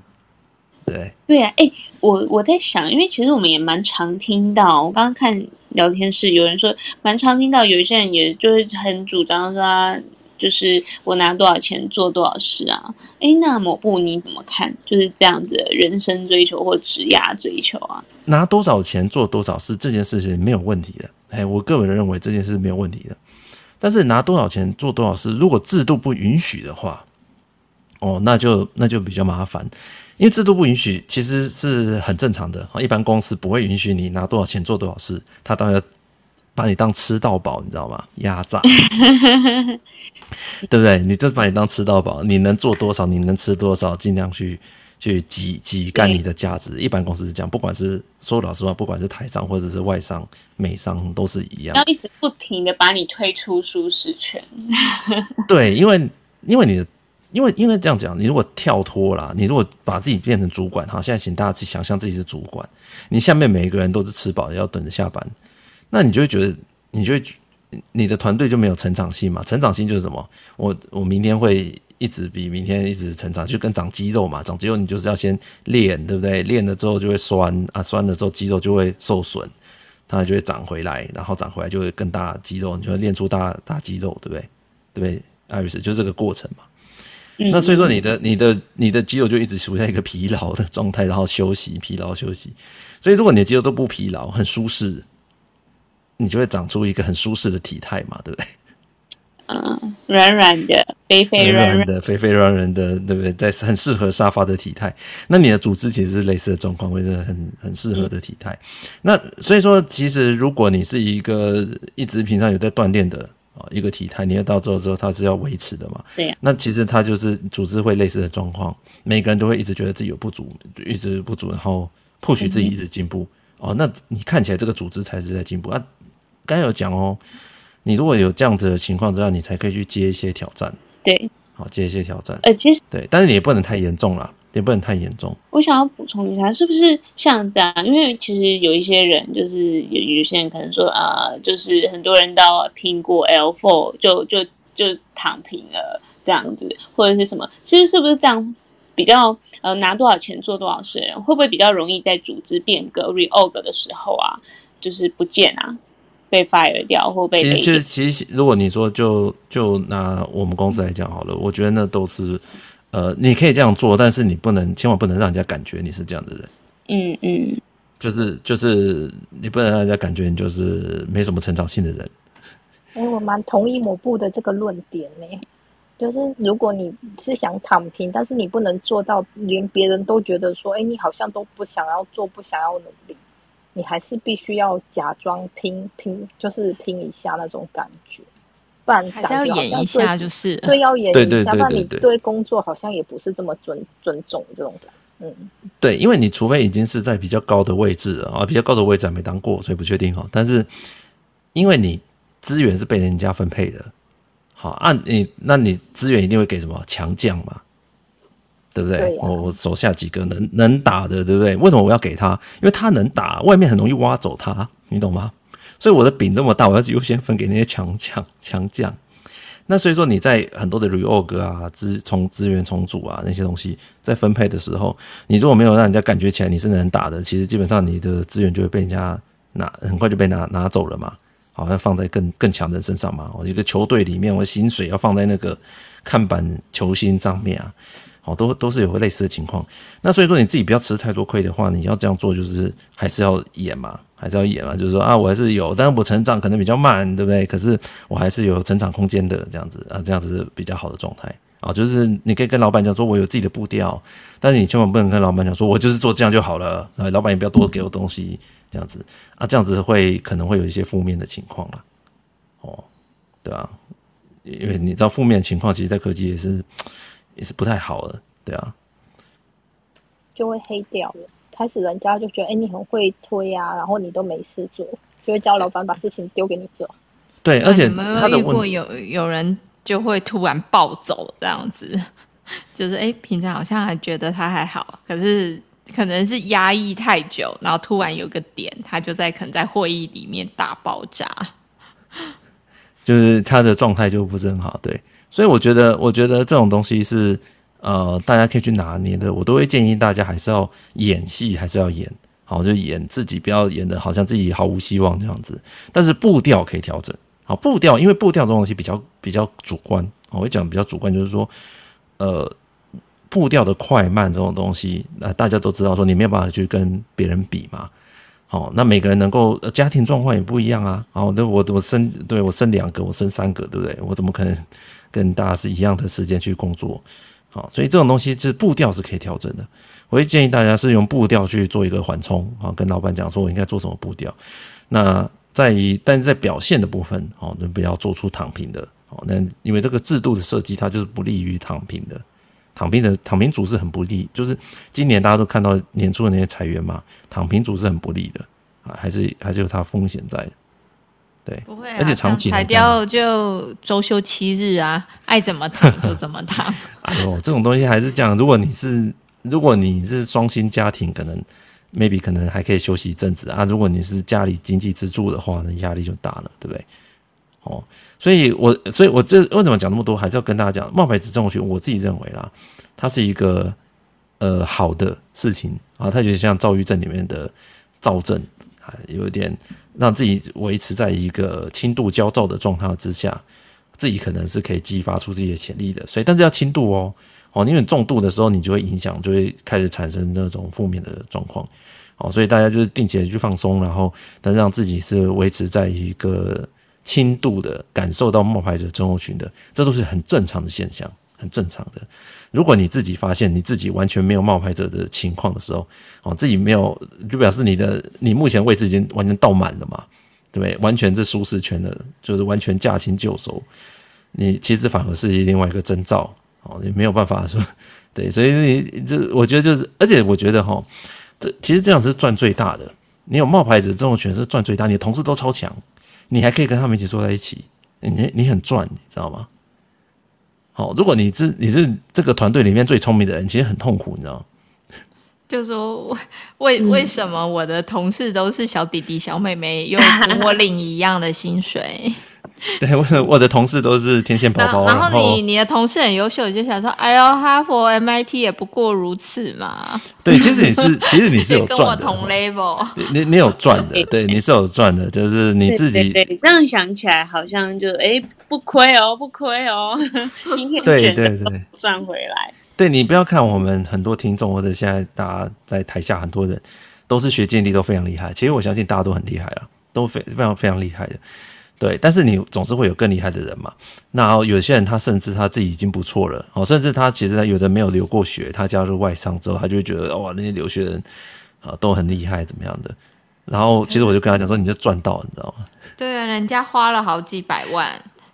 对对啊，哎、欸，我我在想，因为其实我们也蛮常听到，我刚刚看聊天室有人说，蛮常听到有一些人也就是很主张说啊。就是我拿多少钱做多少事啊？哎，那某部你怎么看？就是这样子的人生追求或职业追求啊？拿多少钱做多少事这件事情没有问题的。哎，我个人认为这件事没有问题的。但是拿多少钱做多少事，如果制度不允许的话，哦，那就那就比较麻烦。因为制度不允许，其实是很正常的。一般公司不会允许你拿多少钱做多少事，他当然要把你当吃到饱，你知道吗？压榨。对不对？你就把你当吃到饱，你能做多少，你能吃多少，尽量去去挤挤干你的价值。一般公司是这样，不管是说老实话，不管是台商或者是外商、美商都是一样，要一直不停的把你推出舒适圈。对，因为因为你的，因为因为这样讲，你如果跳脱了，你如果把自己变成主管，哈，现在请大家去想象自己是主管，你下面每一个人都是吃饱的，要等着下班，那你就会觉得，你就会。你的团队就没有成长性嘛？成长性就是什么？我我明天会一直比明天一直成长，就跟长肌肉嘛。长肌肉你就是要先练，对不对？练了之后就会酸啊，酸了之后肌肉就会受损，它就会长回来，然后长回来就会更大肌肉，你就会练出大大肌肉，对不对？对不对？艾瑞斯就这个过程嘛。那所以说你的你的你的肌肉就一直处在一个疲劳的状态，然后休息，疲劳休息。所以如果你的肌肉都不疲劳，很舒适。你就会长出一个很舒适的体态嘛，对不对？嗯，软软的，肥肥软软的，肥肥软软的，对不对？在很适合沙发的体态。那你的组织其实是类似的状况，会是很很适合的体态。嗯、那所以说，其实如果你是一个一直平常有在锻炼的啊一个体态，你要到之后之后，它是要维持的嘛？对呀、啊。那其实它就是组织会类似的状况，每个人都会一直觉得自己有不足，一直不足，然后 push 自己一直进步。嗯、哦，那你看起来这个组织才是在进步啊。刚有讲哦，你如果有这样子的情况之下，你才可以去接一些挑战。对，好接一些挑战。呃，其实对，但是你也不能太严重了，也不能太严重。我想要补充一下，是不是像这样？因为其实有一些人，就是有有些人可能说啊、呃，就是很多人到苹果 L4 就就就躺平了这样子，或者是什么？其实是不是这样比较呃拿多少钱做多少事人，会不会比较容易在组织变革 reorg 的时候啊，就是不见啊？被 fire 掉或被其实其实其实，如果你说就就拿我们公司来讲好了，我觉得那都是呃，你可以这样做，但是你不能千万不能让人家感觉你是这样的人。嗯嗯，就是就是你不能让人家感觉你就是没什么成长性的人。哎、欸，我蛮同意某部的这个论点呢，就是如果你是想躺平，但是你不能做到连别人都觉得说，哎、欸，你好像都不想要做，不想要努力。你还是必须要假装拼拼，就是拼一下那种感觉，不然还是要演一下，就是对，要演一下。对对对对对，那你对工作好像也不是这么尊尊重这种感，嗯，对，因为你除非已经是在比较高的位置了啊，比较高的位置还没当过，所以不确定哈。但是因为你资源是被人家分配的，好，按、啊、你那你资源一定会给什么强将嘛？对不对？对啊、我我手下几个能能打的，对不对？为什么我要给他？因为他能打，外面很容易挖走他，你懂吗？所以我的饼这么大，我要优先分给那些强强强将。那所以说你在很多的 reorg 啊、资从资源重组啊那些东西在分配的时候，你如果没有让人家感觉起来你是能打的，其实基本上你的资源就会被人家拿，很快就被拿拿走了嘛。好，像放在更更强的人身上嘛。我一个球队里面，我薪水要放在那个看板球星上面啊。好，都都是有类似的情况。那所以说你自己不要吃太多亏的话，你要这样做就是还是要演嘛，还是要演嘛。就是说啊，我还是有，但是我成长可能比较慢，对不对？可是我还是有成长空间的，这样子啊，这样子是比较好的状态啊。就是你可以跟老板讲说，我有自己的步调，但是你千万不能跟老板讲说我就是做这样就好了。啊，老板也不要多给我东西，这样子啊，这样子会可能会有一些负面的情况啦。哦，对啊，因为你知道负面情况，其实在科技也是。也是不太好的，对啊，就会黑掉了。开始人家就觉得，哎、欸，你很会推啊，然后你都没事做，就会叫老板把事情丢给你做。对，而且他的问有有人就会突然暴走这样子，就是哎，平常好像还觉得他还好，可是可能是压抑太久，然后突然有个点，他就在可能在会议里面大爆炸，就是他的状态就不是很好，对，所以我觉得，我觉得这种东西是呃，大家可以去拿捏的，我都会建议大家还是要演戏，还是要演好，就演自己不要演的好像自己毫无希望这样子，但是步调可以调整。好，步调，因为步调这种东西比较比较主观，我会讲比较主观，就是说，呃，步调的快慢这种东西，那大家都知道，说你没有办法去跟别人比嘛。好，那每个人能够家庭状况也不一样啊。好，那我我生对我生两个，我生三个，对不对？我怎么可能跟大家是一样的时间去工作？好，所以这种东西是步调是可以调整的。我会建议大家是用步调去做一个缓冲，啊，跟老板讲说我应该做什么步调。那在于，但是在表现的部分，哦，就不要做出躺平的，哦，那因为这个制度的设计，它就是不利于躺平的，躺平的躺平族是很不利，就是今年大家都看到年初的那些裁员嘛，躺平族是很不利的啊，还是还是有它风险在的，对，不会、啊，而且长期裁掉就周休七日啊，爱怎么躺就怎么躺。哎呦，这种东西还是这样，如果你是如果你是双薪家庭，可能。maybe 可能还可以休息一阵子啊。如果你是家里经济支柱的话，那压力就大了，对不对？哦，所以我，所以我这为什么讲那么多，还是要跟大家讲，冒牌者症候群，我自己认为啦，它是一个呃好的事情啊，它就像躁郁症里面的躁症啊，有一点让自己维持在一个轻度焦躁的状态之下，自己可能是可以激发出自己的潜力的，所以但是要轻度哦。哦，因为重度的时候，你就会影响，就会开始产生那种负面的状况。哦，所以大家就是定期的去放松，然后但让自己是维持在一个轻度的感受到冒牌者症候群的，这都是很正常的现象，很正常的。如果你自己发现你自己完全没有冒牌者的情况的时候，哦，自己没有，就表示你的你目前位置已经完全倒满了嘛，对不对？完全是舒适圈的，就是完全驾轻就熟。你其实反而是另外一个征兆。哦，也没有办法说，对，所以你这我觉得就是，而且我觉得哈，这其实这样是赚最大的。你有冒牌者这种权是赚最大，你的同事都超强，你还可以跟他们一起坐在一起，你你很赚，你知道吗？好，如果你是你是这个团队里面最聪明的人，其实很痛苦，你知道吗？就说为为什么我的同事都是小弟弟小妹妹，又跟我领一样的薪水？对，我的我的同事都是天线宝宝。然后你然后你的同事很优秀，你就想说，哎呦，哈佛 MIT 也不过如此嘛。对，其实你是其实你是有 赚的，跟我同 level。你你有赚的，对，你是有赚的，就是你自己。对，这样想起来好像就哎不亏哦，不亏哦。今天对对对赚回来。对，你不要看我们很多听众或者现在大家在台下很多人都是学经历都非常厉害，其实我相信大家都很厉害了，都非非常非常厉害的。对，但是你总是会有更厉害的人嘛。那有些人他甚至他自己已经不错了，哦，甚至他其实他有的没有留过学，他加入外商之后，他就会觉得哇，那些留学人啊都很厉害，怎么样的？然后其实我就跟他讲说，你就赚到，你知道吗？对啊，人家花了好几百万，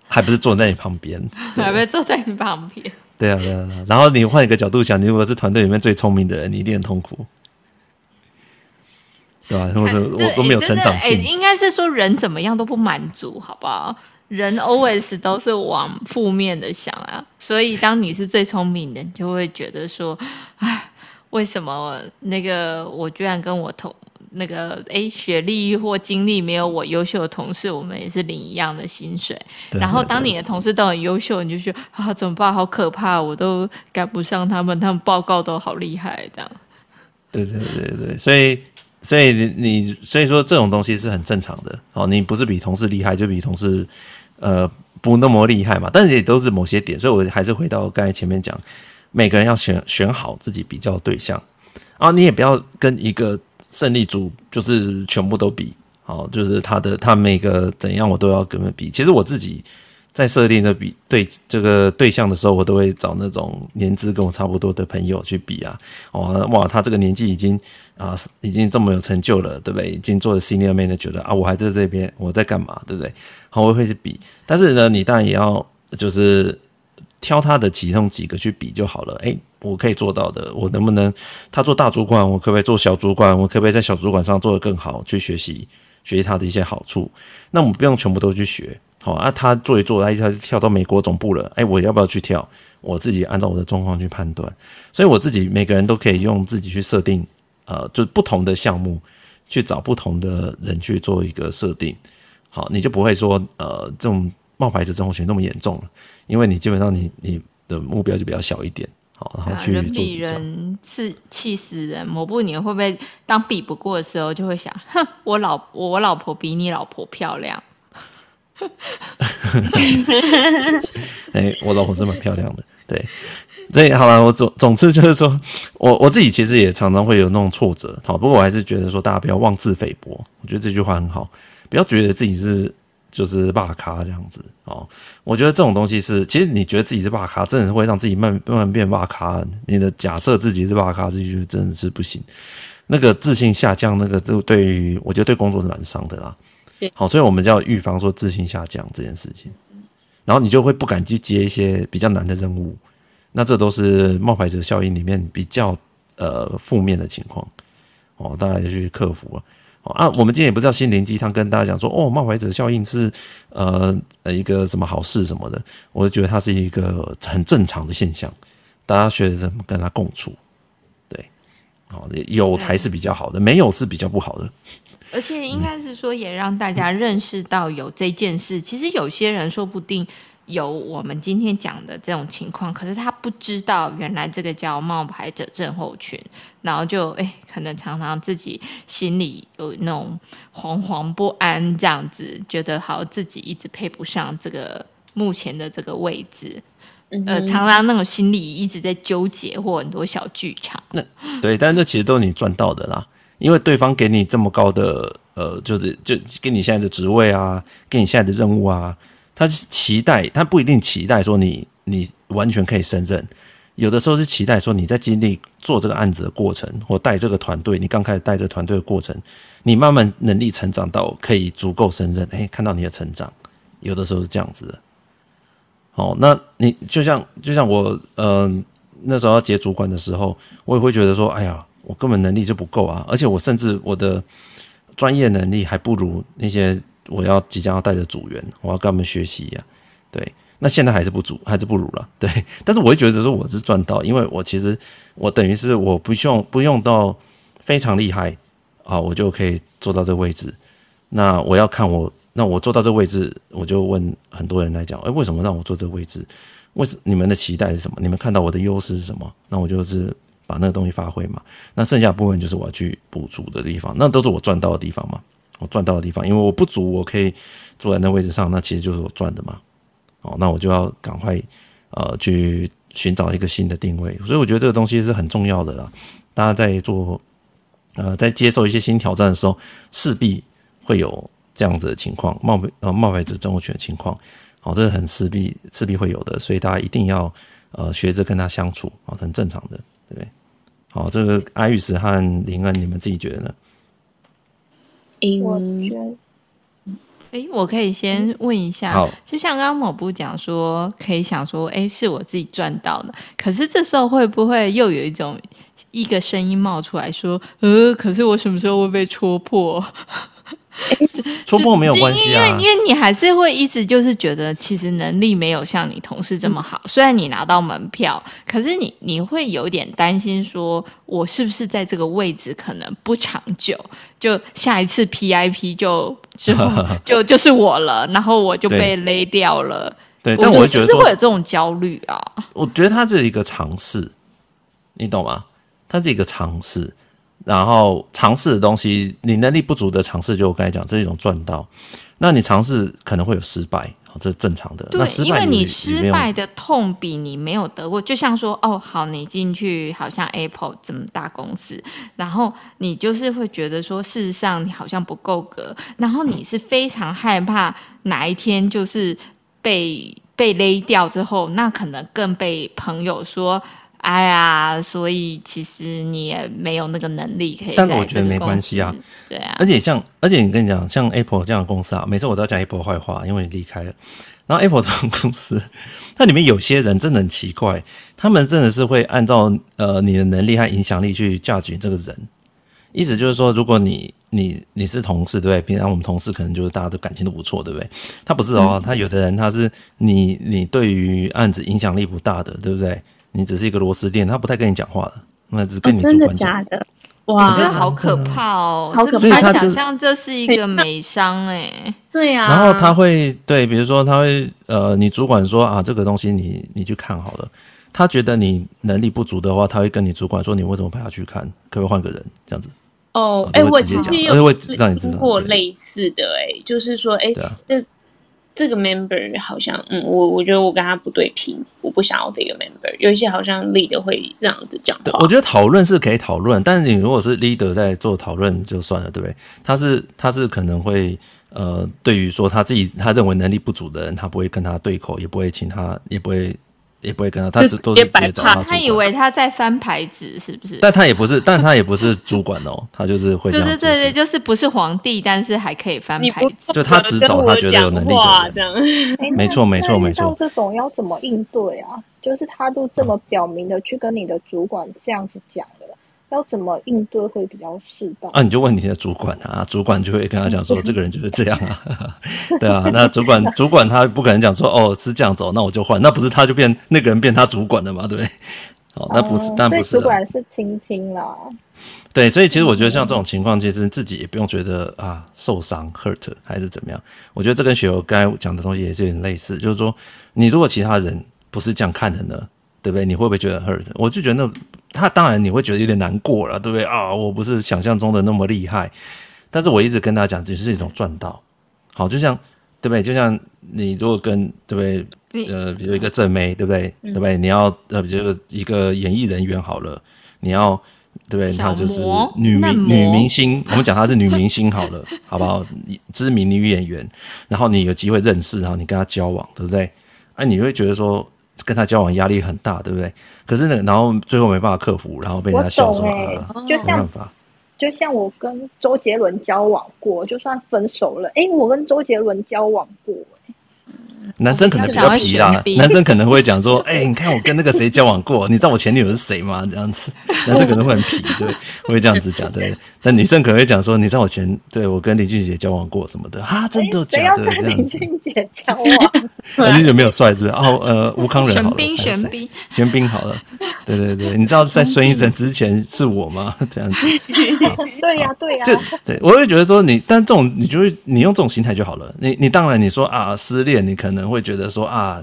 还不是坐在你旁边，还不是坐在你旁边？对啊，对啊。然后你换一个角度想，你如果是团队里面最聪明的人，你一定很痛苦。对吧？或者我都没有成长性。应该是说人怎么样都不满足，好不好？人 always 都是往负面的想啊。所以当你是最聪明的，你就会觉得说，哎，为什么那个我居然跟我同那个哎学历或经历没有我优秀的同事，我们也是领一样的薪水。然后当你的同事都很优秀，你就觉得啊，怎么办？好可怕，我都赶不上他们，他们报告都好厉害，这样。对对对对，所以。所以你你所以说这种东西是很正常的哦，你不是比同事厉害，就比同事呃不那么厉害嘛。但是也都是某些点，所以我还是回到刚才前面讲，每个人要选选好自己比较对象啊，你也不要跟一个胜利组就是全部都比，哦，就是他的他每个怎样我都要跟他比。其实我自己。在设定的比对这个对象的时候，我都会找那种年资跟我差不多的朋友去比啊。哦，哇，他这个年纪已经啊，已经这么有成就了，对不对？已经做了 senior manager 了啊，我还在这边，我在干嘛，对不对？好，我会去比。但是呢，你当然也要就是挑他的其中几个去比就好了。诶，我可以做到的，我能不能他做大主管，我可不可以做小主管？我可不可以在小主管上做得更好？去学习学习他的一些好处。那我们不用全部都去学。好啊，他做一做，他一下就跳到美国总部了，哎，我要不要去跳？我自己按照我的状况去判断。所以我自己每个人都可以用自己去设定，呃，就不同的项目去找不同的人去做一个设定。好，你就不会说，呃，这种冒牌者症候群那么严重了，因为你基本上你你的目标就比较小一点。好，然后去做、啊、人比人气气死人，某部你会不会当比不过的时候就会想，哼，我老我老婆比你老婆漂亮。哎、欸，我老婆是蛮漂亮的，对，所以好了，我总总之就是说，我我自己其实也常常会有那种挫折，好，不过我还是觉得说，大家不要妄自菲薄，我觉得这句话很好，不要觉得自己是就是肉咖这样子哦。我觉得这种东西是，其实你觉得自己是肉咖，真的是会让自己慢慢慢变肉咖。你的假设自己是肉咖，这就真的是不行，那个自信下降，那个都对于我觉得对工作是蛮伤的啦。好，所以我们就要预防说自信下降这件事情，然后你就会不敢去接一些比较难的任务，那这都是冒牌者效应里面比较呃负面的情况。哦，大家就去克服了。啊，我们今天也不知道心灵鸡汤跟大家讲说哦，冒牌者效应是呃呃一个什么好事什么的，我就觉得它是一个很正常的现象，大家学着怎么跟它共处，对，好，有才是比较好的，没有是比较不好的。而且应该是说，也让大家认识到有这件事。其实有些人说不定有我们今天讲的这种情况，可是他不知道原来这个叫冒牌者症候群，然后就哎，可能常常自己心里有那种惶惶不安，这样子觉得好自己一直配不上这个目前的这个位置，呃，常常那种心里一直在纠结或很多小剧场。那对，但是这其实都是你赚到的啦。因为对方给你这么高的呃，就是就给你现在的职位啊，给你现在的任务啊，他是期待，他不一定期待说你你完全可以胜任，有的时候是期待说你在经历做这个案子的过程，或带这个团队，你刚开始带这个团队的过程，你慢慢能力成长到可以足够胜任，哎，看到你的成长，有的时候是这样子的。哦，那你就像就像我嗯、那时候要接主管的时候，我也会觉得说，哎呀。我根本能力就不够啊，而且我甚至我的专业能力还不如那些我要即将要带的组员，我要跟他们学习呀、对，那现在还是不足，还是不如了。对，但是我会觉得说我是赚到，因为我其实我等于是我不用不用到非常厉害啊，我就可以做到这个位置。那我要看我，那我做到这个位置，我就问很多人来讲，哎，为什么让我做这个位置？为什你们的期待是什么？你们看到我的优势是什么？那我就是。把那个东西发挥嘛，那剩下部分就是我要去补足的地方，那都是我赚到的地方嘛，我赚到的地方，因为我不足，我可以坐在那位置上，那其实就是我赚的嘛，哦，那我就要赶快呃去寻找一个新的定位，所以我觉得这个东西是很重要的啦。大家在做呃在接受一些新挑战的时候，势必会有这样子的情况，冒牌呃冒牌者争夺权的情况，好，这是很势必势必会有的，所以大家一定要呃学着跟他相处啊，很正常的，对不对？好，这个阿玉石和林恩，你们自己觉得呢？我觉得，哎，我可以先问一下，好，就像刚刚某部讲说，可以想说，哎，是我自己赚到的，可是这时候会不会又有一种一个声音冒出来说，呃，可是我什么时候会被戳破？戳破没有关系啊，因为因为你还是会一直就是觉得，其实能力没有像你同事这么好。虽然你拿到门票，可是你你会有点担心，说我是不是在这个位置可能不长久？就下一次 PIP 就之后 就就是我了，然后我就被勒掉了。对，但我觉得是会有这种焦虑啊。我觉得它是一个尝试，你懂吗？它是一个尝试。然后尝试的东西，你能力不足的尝试，就我刚才讲，这是一种赚到。那你尝试可能会有失败，这是正常的。对，那失败因为你失败的痛比你没有得过，就像说，哦，好，你进去好像 Apple 这么大公司，然后你就是会觉得说，事实上你好像不够格，然后你是非常害怕哪一天就是被被勒掉之后，那可能更被朋友说。哎呀，所以其实你也没有那个能力可以。但是我觉得没关系啊，对啊。而且像，而且你跟你讲，像 Apple 这样的公司啊，每次我都要讲 Apple 坏话，因为你离开了。然后 Apple 这种公司，它里面有些人真的很奇怪，他们真的是会按照呃你的能力和影响力去 judge 这个人。意思就是说，如果你你你是同事对不对？平常我们同事可能就是大家都感情都不错，对不对？他不是哦，他有的人他是你你对于案子影响力不大的，对不对？你只是一个螺丝钉，他不太跟你讲话的，那只跟你主管讲。真的假的？哇，这好可怕哦！好可怕，想象这是一个美商哎。对呀。然后他会对，比如说他会呃，你主管说啊，这个东西你你去看好了。他觉得你能力不足的话，他会跟你主管说，你为什么派他去看？可不可以换个人这样子？哦，哎、欸，我其实有会让你知道过类似的、欸，哎，就是说，哎、欸，这、啊、这个 member 好像，嗯，我我觉得我跟他不对频，我不想要这个 member。有一些好像 leader 会这样子讲话。我觉得讨论是可以讨论，但是你如果是 leader 在做讨论就算了，对不对？他是他是可能会呃，对于说他自己他认为能力不足的人，他不会跟他对口，也不会请他，也不会。也不会跟他，他只都是直接找他。他以为他在翻牌子，是不是？但他也不是，但他也不是主管哦，他就是会这样。对对对对，就是不是皇帝，但是还可以翻牌子。就他只找他觉得有能力的这样。没错没错没错。就这种要怎么应对啊？就是他都这么表明的去跟你的主管这样子讲。要怎么应对会比较适当？啊，你就问你的主管啊，主管就会跟他讲说，这个人就是这样啊，对啊，那主管主管他不可能讲说，哦，是这样走，那我就换，那不是他就变那个人变他主管了嘛，对不对？哦，那不是，但不是，主管是亲亲啦。对，所以其实我觉得像这种情况，其实自己也不用觉得啊受伤 hurt 还是怎么样。我觉得这跟雪柔刚才讲的东西也是有点类似，就是说，你如果其他人不是这样看的呢，对不对？你会不会觉得 hurt？我就觉得那。他当然你会觉得有点难过了，对不对啊？我不是想象中的那么厉害，但是我一直跟他讲，只是一种赚到。好，就像对不对？就像你如果跟对不对？呃，比如一个正妹，对不对？对不对？你要呃，比如一个演艺人员好了，你要对不对？她就是女明女明星，我们讲她是女明星好了，好不好？知名女演员，然后你有机会认识，然后你跟她交往，对不对？哎、啊，你会觉得说。跟他交往压力很大，对不对？可是呢，然后最后没办法克服，然后被人家笑说、欸啊、就像没办法，就像我跟周杰伦交往过，就算分手了，哎，我跟周杰伦交往过。男生可能比较皮啦，男生可能会讲说：“ 哎、欸，你看我跟那个谁交往过，你知道我前女友是谁吗？”这样子，男生可能会很皮，对，会这样子讲，对。但女生可能会讲说：“你知道我前对我跟林俊杰交往过什么的啊？真的假的？”这样子。林俊杰交往，林俊杰没有帅，是不是？哦，呃，吴康仁好了，玄彬，玄彬，玄彬好了。对对对，你知道在孙艺珍之前是我吗？这样子。对呀，对呀。就对，我会觉得说你，但这种你就会你用这种心态就好了。你你当然你说啊，失恋你可能。可能会觉得说啊，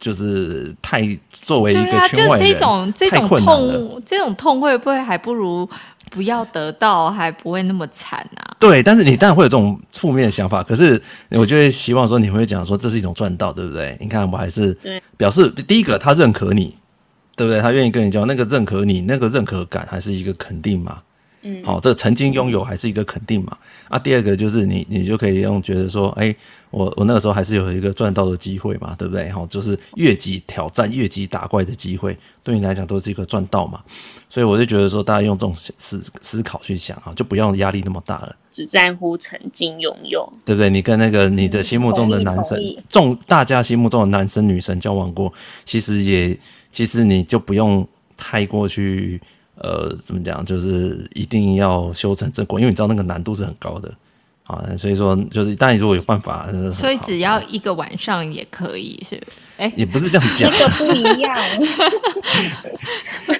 就是太作为一个圈外人，对啊，就这种这种痛，这种痛会不会还不如不要得到，还不会那么惨啊？对，但是你当然会有这种负面的想法，可是我就会希望说，你会讲说这是一种赚到，对不对？你看我还是表示第一个，他认可你，对不对？他愿意跟你交，那个认可你，那个认可感还是一个肯定嘛。嗯，好，这曾经拥有还是一个肯定嘛？啊，第二个就是你，你就可以用觉得说，哎、欸，我我那个时候还是有一个赚到的机会嘛，对不对？好，就是越级挑战、越级打怪的机会，对你来讲都是一个赚到嘛。所以我就觉得说，大家用这种思思考去想啊，就不用压力那么大了，只在乎曾经拥有，对不对？你跟那个你的心目中的男神，众大家心目中的男神女神交往过，其实也其实你就不用太过去。呃，怎么讲？就是一定要修成正果，因为你知道那个难度是很高的啊。所以说，就是但你如果有办法，所以只要一个晚上也可以，是？哎，也不是这样讲，这个不一样。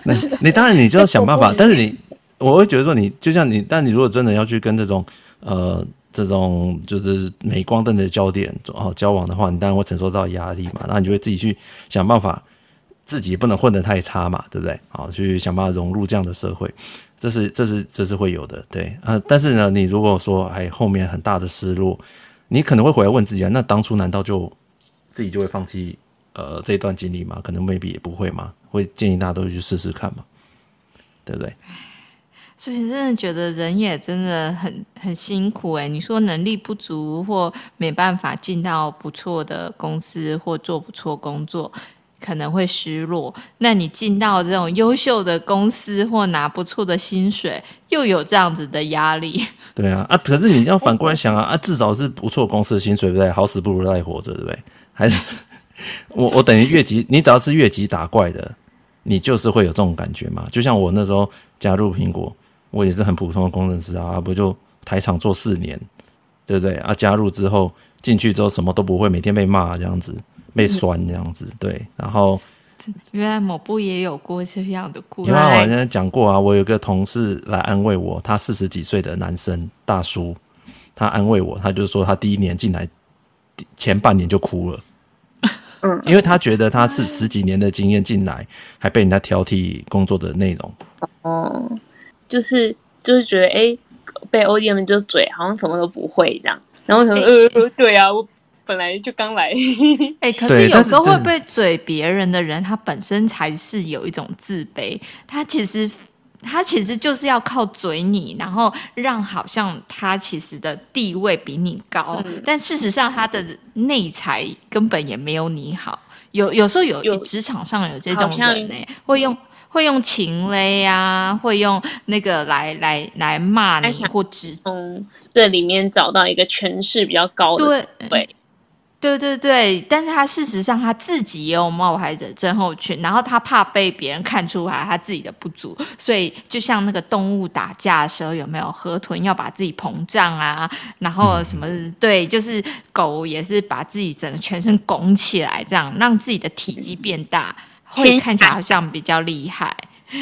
那你当然你就要想办法，但是你我会觉得说，你就像你，但你如果真的要去跟这种呃这种就是镁光灯的焦点哦交往的话，你当然会承受到压力嘛，然后你就会自己去想办法。自己不能混得太差嘛，对不对？好，去想办法融入这样的社会，这是这是这是会有的，对啊。但是呢，你如果说还后面很大的失落，你可能会回来问自己啊，那当初难道就自己就会放弃呃这段经历吗？可能未必也不会嘛，会建议大家都去试试看嘛，对不对？所以真的觉得人也真的很很辛苦哎。你说能力不足或没办法进到不错的公司或做不错工作。可能会失落。那你进到这种优秀的公司或拿不错的薪水，又有这样子的压力。对啊，啊，可是你要反过来想啊，啊，至少是不错公司的薪水，对不对？好死不如赖活着，对不对？还是我我等于越级，你只要是越级打怪的，你就是会有这种感觉嘛。就像我那时候加入苹果，我也是很普通的工程师啊，不就台厂做四年，对不对？啊，加入之后进去之后什么都不会，每天被骂这样子，被酸这样子，对。然后原来某部也有过这样的故事。因为我好像讲过啊，我有个同事来安慰我，他四十几岁的男生大叔，他安慰我，他就说他第一年进来前半年就哭了。嗯，因为他觉得他是十几年的经验进来，还被人家挑剔工作的内容。哦，就是就是觉得哎、欸，被 ODM 就嘴，好像什么都不会这样。然后我想说，欸、呃，对啊，我本来就刚来。哎、欸，可是有时候会被嘴别人的人，他本身才是有一种自卑。他其实。他其实就是要靠嘴你，然后让好像他其实的地位比你高，嗯、但事实上他的内才根本也没有你好。有有时候有，有职场上有这种人呢，会用会用情勒啊，会用那个来来来骂你或指从这里面找到一个权势比较高的对。对对对，但是他事实上他自己也有冒牌者症候群，然后他怕被别人看出来他自己的不足，所以就像那个动物打架的时候，有没有河豚要把自己膨胀啊？然后什么、嗯、对，就是狗也是把自己整个全身拱起来，这样让自己的体积变大，会看起来好像比较厉害。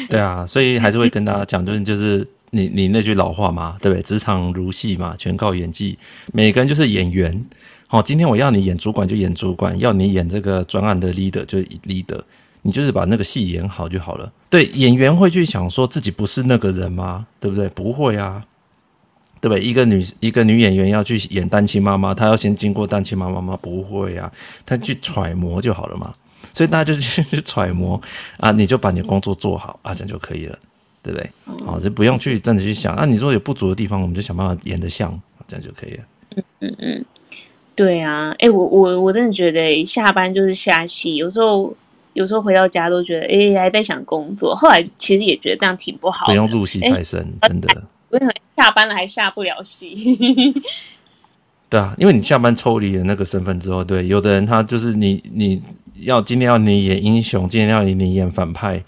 对啊，所以还是会跟大家讲，就是就是你你那句老话嘛，对不对？职场如戏嘛，全靠演技，每个人就是演员。好，今天我要你演主管就演主管，要你演这个专案的 leader 就 leader，你就是把那个戏演好就好了。对，演员会去想说自己不是那个人吗？对不对？不会啊，对不对？一个女一个女演员要去演单亲妈妈，她要先经过单亲妈妈吗？不会啊，她去揣摩就好了嘛。所以大家就去去揣摩啊，你就把你的工作做好啊，这样就可以了，对不对？好，就不用去真的去想啊。你说有不足的地方，我们就想办法演得像，这样就可以了。嗯嗯嗯。对啊，哎，我我我真的觉得下班就是下戏，有时候有时候回到家都觉得，哎，还在想工作。后来其实也觉得这样挺不好的，不用入戏太深，真的。为什么下班了还下不了戏？对啊，因为你下班抽离了那个身份之后，对，有的人他就是你你要今天要你演英雄，今天要你演反派。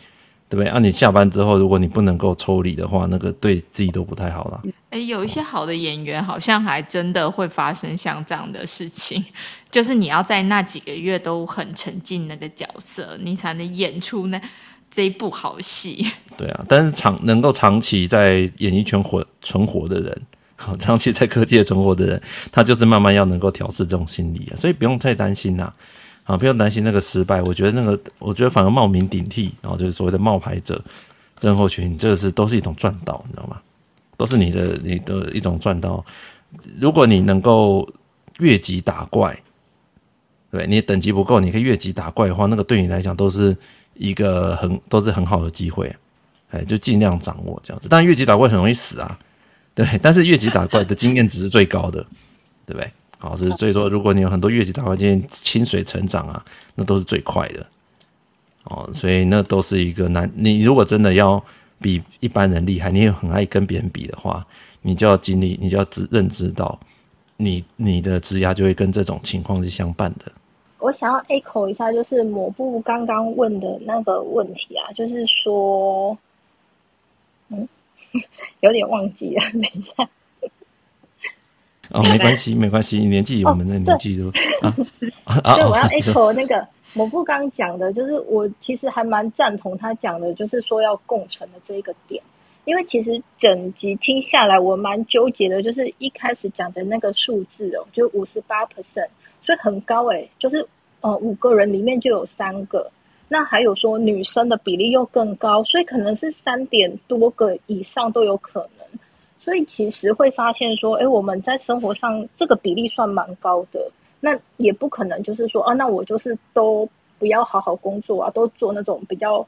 对不对？啊，你下班之后，如果你不能够抽离的话，那个对自己都不太好了。哎，有一些好的演员，好像还真的会发生像这样的事情，就是你要在那几个月都很沉浸那个角色，你才能演出那这一部好戏。对啊，但是长能够长期在演艺圈活存活的人，好，长期在科技界存活的人，他就是慢慢要能够调试这种心理啊，所以不用太担心呐。啊，啊不用担心那个失败。我觉得那个，我觉得反而冒名顶替，然后就是所谓的冒牌者症候群，这个是都是一种赚到，你知道吗？都是你的你的一种赚到。如果你能够越级打怪，对，你等级不够，你可以越级打怪的话，那个对你来讲都是一个很都是很好的机会。哎，就尽量掌握这样子。但越级打怪很容易死啊，对。但是越级打怪的经验值是最高的，对不对？好，是所以说，如果你有很多越级打怪经验，清水成长啊，那都是最快的。哦，所以那都是一个难。你如果真的要比一般人厉害，你也很爱跟别人比的话，你就要经历，你就要知认知到你，你的职涯就会跟这种情况是相伴的。我想要 echo 一下，就是某部刚刚问的那个问题啊，就是说，嗯，有点忘记了，等一下。哦，没关系，没关系，年纪我们的年纪都、哦、啊。对，我要 echo 那个某部刚讲的，就是我其实还蛮赞同他讲的，就是说要共存的这一个点。因为其实整集听下来，我蛮纠结的，就是一开始讲的那个数字哦，就五十八 percent，所以很高诶，就是呃五个人里面就有三个，那还有说女生的比例又更高，所以可能是三点多个以上都有可能。所以其实会发现说，哎，我们在生活上这个比例算蛮高的。那也不可能就是说，啊，那我就是都不要好好工作啊，都做那种比较，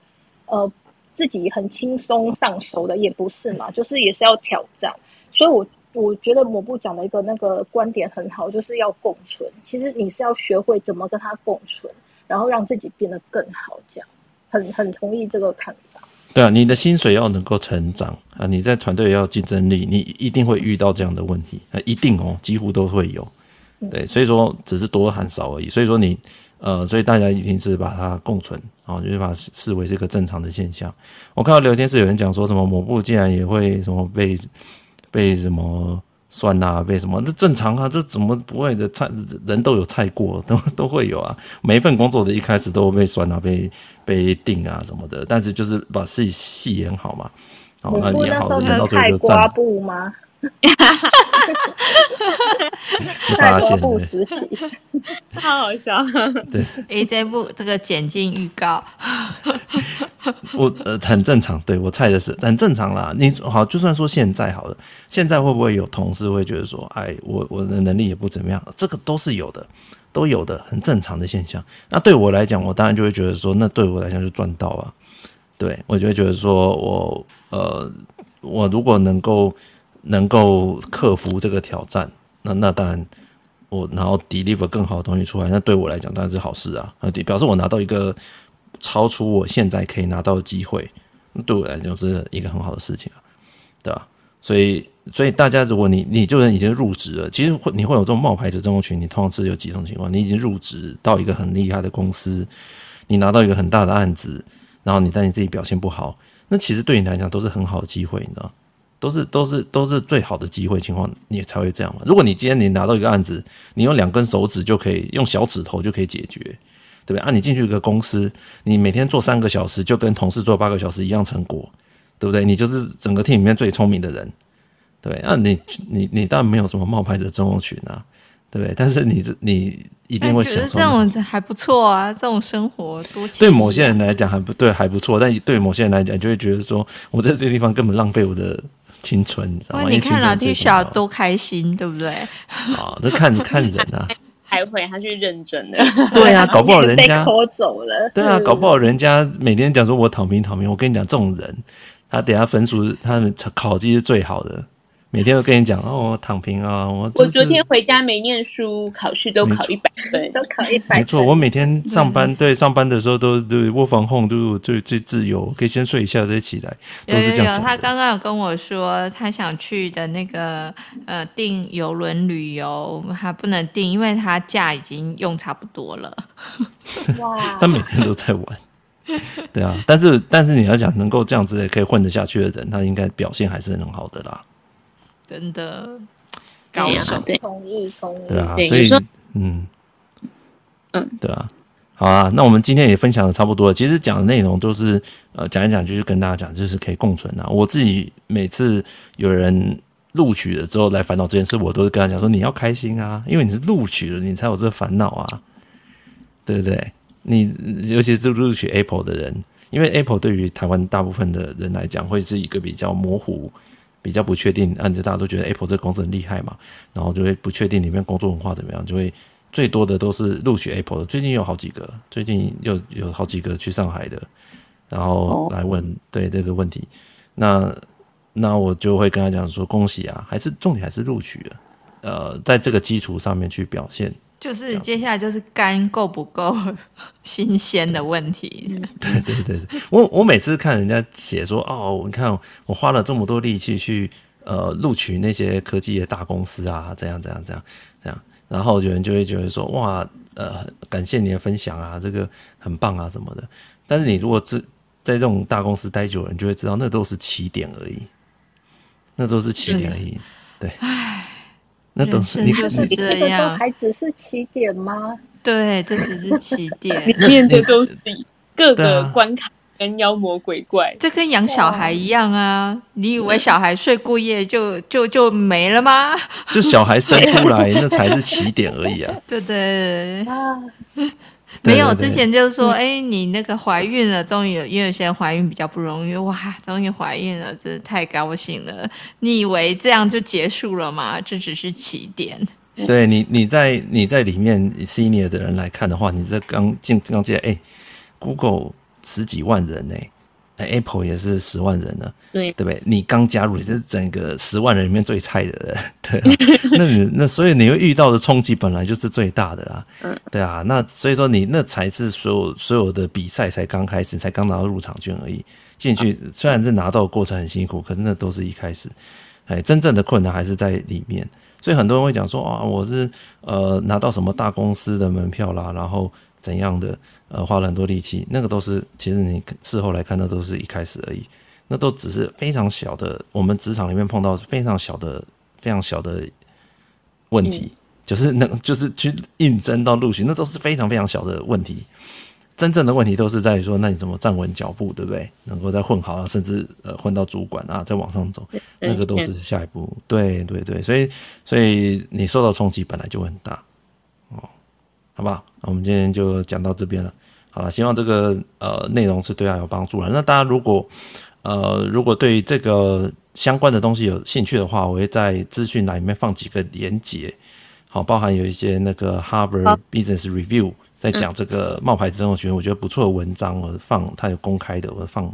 呃，自己很轻松上手的，也不是嘛。就是也是要挑战。所以我我觉得某部讲的一个那个观点很好，就是要共存。其实你是要学会怎么跟他共存，然后让自己变得更好。这样，很很同意这个看。对啊，你的薪水要能够成长啊，你在团队也要竞争力，你一定会遇到这样的问题啊，一定哦，几乎都会有。对，所以说只是多和少而已。所以说你呃，所以大家一定是把它共存啊，就是把它视为是一个正常的现象。我看到聊天室有人讲说什么某部竟然也会什么被被什么酸啊，被什么？那正常啊，这怎么不会的？菜人都有菜过，都都会有啊。每一份工作的一开始都会被酸啊，被被定啊什么的。但是就是把自己戏演好嘛。好，那演好，演到最后就刮布吗？发现不时期，太好笑了。对，哎，这部这个剪进预告，我呃很正常。对我猜的是很正常啦。你好，就算说现在好了，现在会不会有同事会觉得说，哎，我我的能力也不怎么样？这个都是有的，都有的，很正常的现象。那对我来讲，我当然就会觉得说，那对我来讲就赚到啊。对我就会觉得说我呃，我如果能够。能够克服这个挑战，那那当然我然后 deliver 更好的东西出来，那对我来讲当然是好事啊，表示我拿到一个超出我现在可以拿到的机会，那对我来讲是一个很好的事情啊，对吧？所以所以大家如果你你就是已经入职了，其实会你会有这种冒牌者症候群，你通常是有几种情况，你已经入职到一个很厉害的公司，你拿到一个很大的案子，然后你但你自己表现不好，那其实对你来讲都是很好的机会，你知道。都是都是都是最好的机会情况，你才会这样嘛。如果你今天你拿到一个案子，你用两根手指就可以，用小指头就可以解决，对不对？啊，你进去一个公司，你每天做三个小时，就跟同事做八个小时一样成果，对不对？你就是整个 team 里面最聪明的人，对。那、啊、你你你当然没有什么冒牌者症候群啊，对不对？但是你你一定会想说，这种还不错啊，这种生活多对某些人来讲还不对还不错，但对某些人来讲就会觉得说，我在这个地方根本浪费我的。青春，你知道吗？你看老弟小多开心，对不对？啊，这看 看人啊。开会他去认真的。对啊，搞不好人家拖走了。对啊，搞不好人家每天讲说我躺平躺平。我跟你讲，这种人，他等下分数，他们考绩是最好的。每天都跟你讲哦，我躺平啊，我我昨天回家没念书，考试都考一百分，都考一百。没错，我每天上班，对上班的时候都对窝房控都是最最自由，可以先睡一下再起来，都是这样。他刚刚有跟我说，他想去的那个呃订邮轮旅游还不能订，因为他假已经用差不多了。哇！他每天都在玩，对啊，但是但是你要讲能够这样子也可以混得下去的人，他应该表现还是很好的啦。真的高手，对，同意同意，对啊，所以嗯嗯，对啊，好啊，那我们今天也分享的差不多了。其实讲的内容都是呃讲一讲，就是跟大家讲，就是可以共存啊。我自己每次有人录取了之后来烦恼这件事，我都是跟他讲说，你要开心啊，因为你是录取了，你才有这个烦恼啊，对不对？你尤其是录取 Apple 的人，因为 Apple 对于台湾大部分的人来讲，会是一个比较模糊。比较不确定，按、啊、照大家都觉得 Apple 这个公司很厉害嘛，然后就会不确定里面工作文化怎么样，就会最多的都是录取 Apple 的。最近有好几个，最近又有好几个去上海的，然后来问、哦、对这个问题，那那我就会跟他讲说，恭喜啊，还是重点还是录取了，呃，在这个基础上面去表现。就是接下来就是肝够不够 新鲜的问题。对对对对，我我每次看人家写说哦，你看我花了这么多力气去呃录取那些科技的大公司啊，这样这样这样这样，然后有人就会觉得说哇呃感谢你的分享啊，这个很棒啊什么的。但是你如果在在这种大公司待久了，你就会知道那都是起点而已，那都是起点而已。对。那都是你是这样，还只是起点吗？对，这只是起 点，里面的都是各个关卡跟妖魔鬼怪。这跟养小孩一样啊！你以为小孩睡过夜就就就没了吗？就小孩生出来 那才是起点而已啊！对对啊。没有，之前就是说，哎，你那个怀孕了，终于有，因为有些人怀孕比较不容易，哇，终于怀孕了，真的太高兴了。你以为这样就结束了吗？这只是起点。对你，你在你在里面 senior 的人来看的话，你这刚进刚进来，哎，Google 十几万人呢。Apple 也是十万人呢，对对不对？你刚加入，你是整个十万人里面最菜的人，对啊。那你那所以你会遇到的冲击本来就是最大的啊，嗯，对啊。那所以说你那才是所有所有的比赛才刚开始，才刚拿到入场券而已。进去虽然是拿到的过程很辛苦，可是那都是一开始。哎，真正的困难还是在里面。所以很多人会讲说啊，我是呃拿到什么大公司的门票啦，然后。怎样的呃，花了很多力气，那个都是其实你事后来看，那都是一开始而已，那都只是非常小的，我们职场里面碰到非常小的非常小的问题，嗯、就是那，就是去应征到录取，那都是非常非常小的问题。真正的问题都是在于说，那你怎么站稳脚步，对不对？能够再混好啊，甚至呃混到主管啊，再往上走，那个都是下一步。对对对，所以所以你受到冲击本来就很大哦，好不好？那我们今天就讲到这边了。好了，希望这个呃内容是对大家有帮助了。那大家如果呃如果对这个相关的东西有兴趣的话，我会在资讯栏里面放几个连接，好，包含有一些那个 Harvard Business Review。在讲这个冒牌症候群，我觉得不错的文章，我放它有公开的，我放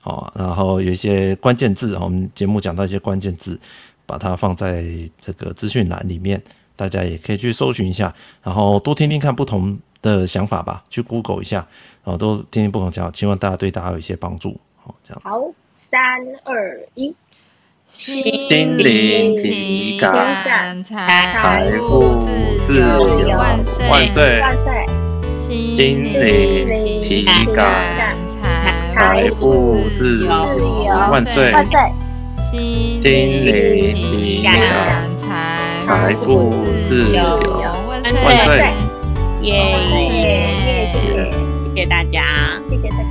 好，然后有一些关键字，我们节目讲到一些关键字，把它放在这个资讯栏里面，大家也可以去搜寻一下，然后多听听看不同的想法吧，去 Google 一下，然后多听听不同讲，希望大家对大家有一些帮助，好，这样。好，三二一。心灵体感，财富自由万岁万岁万岁！心灵体感，财富自由万岁万岁！心灵体感，财财富自由，万岁！耶！谢谢大家，谢谢大家。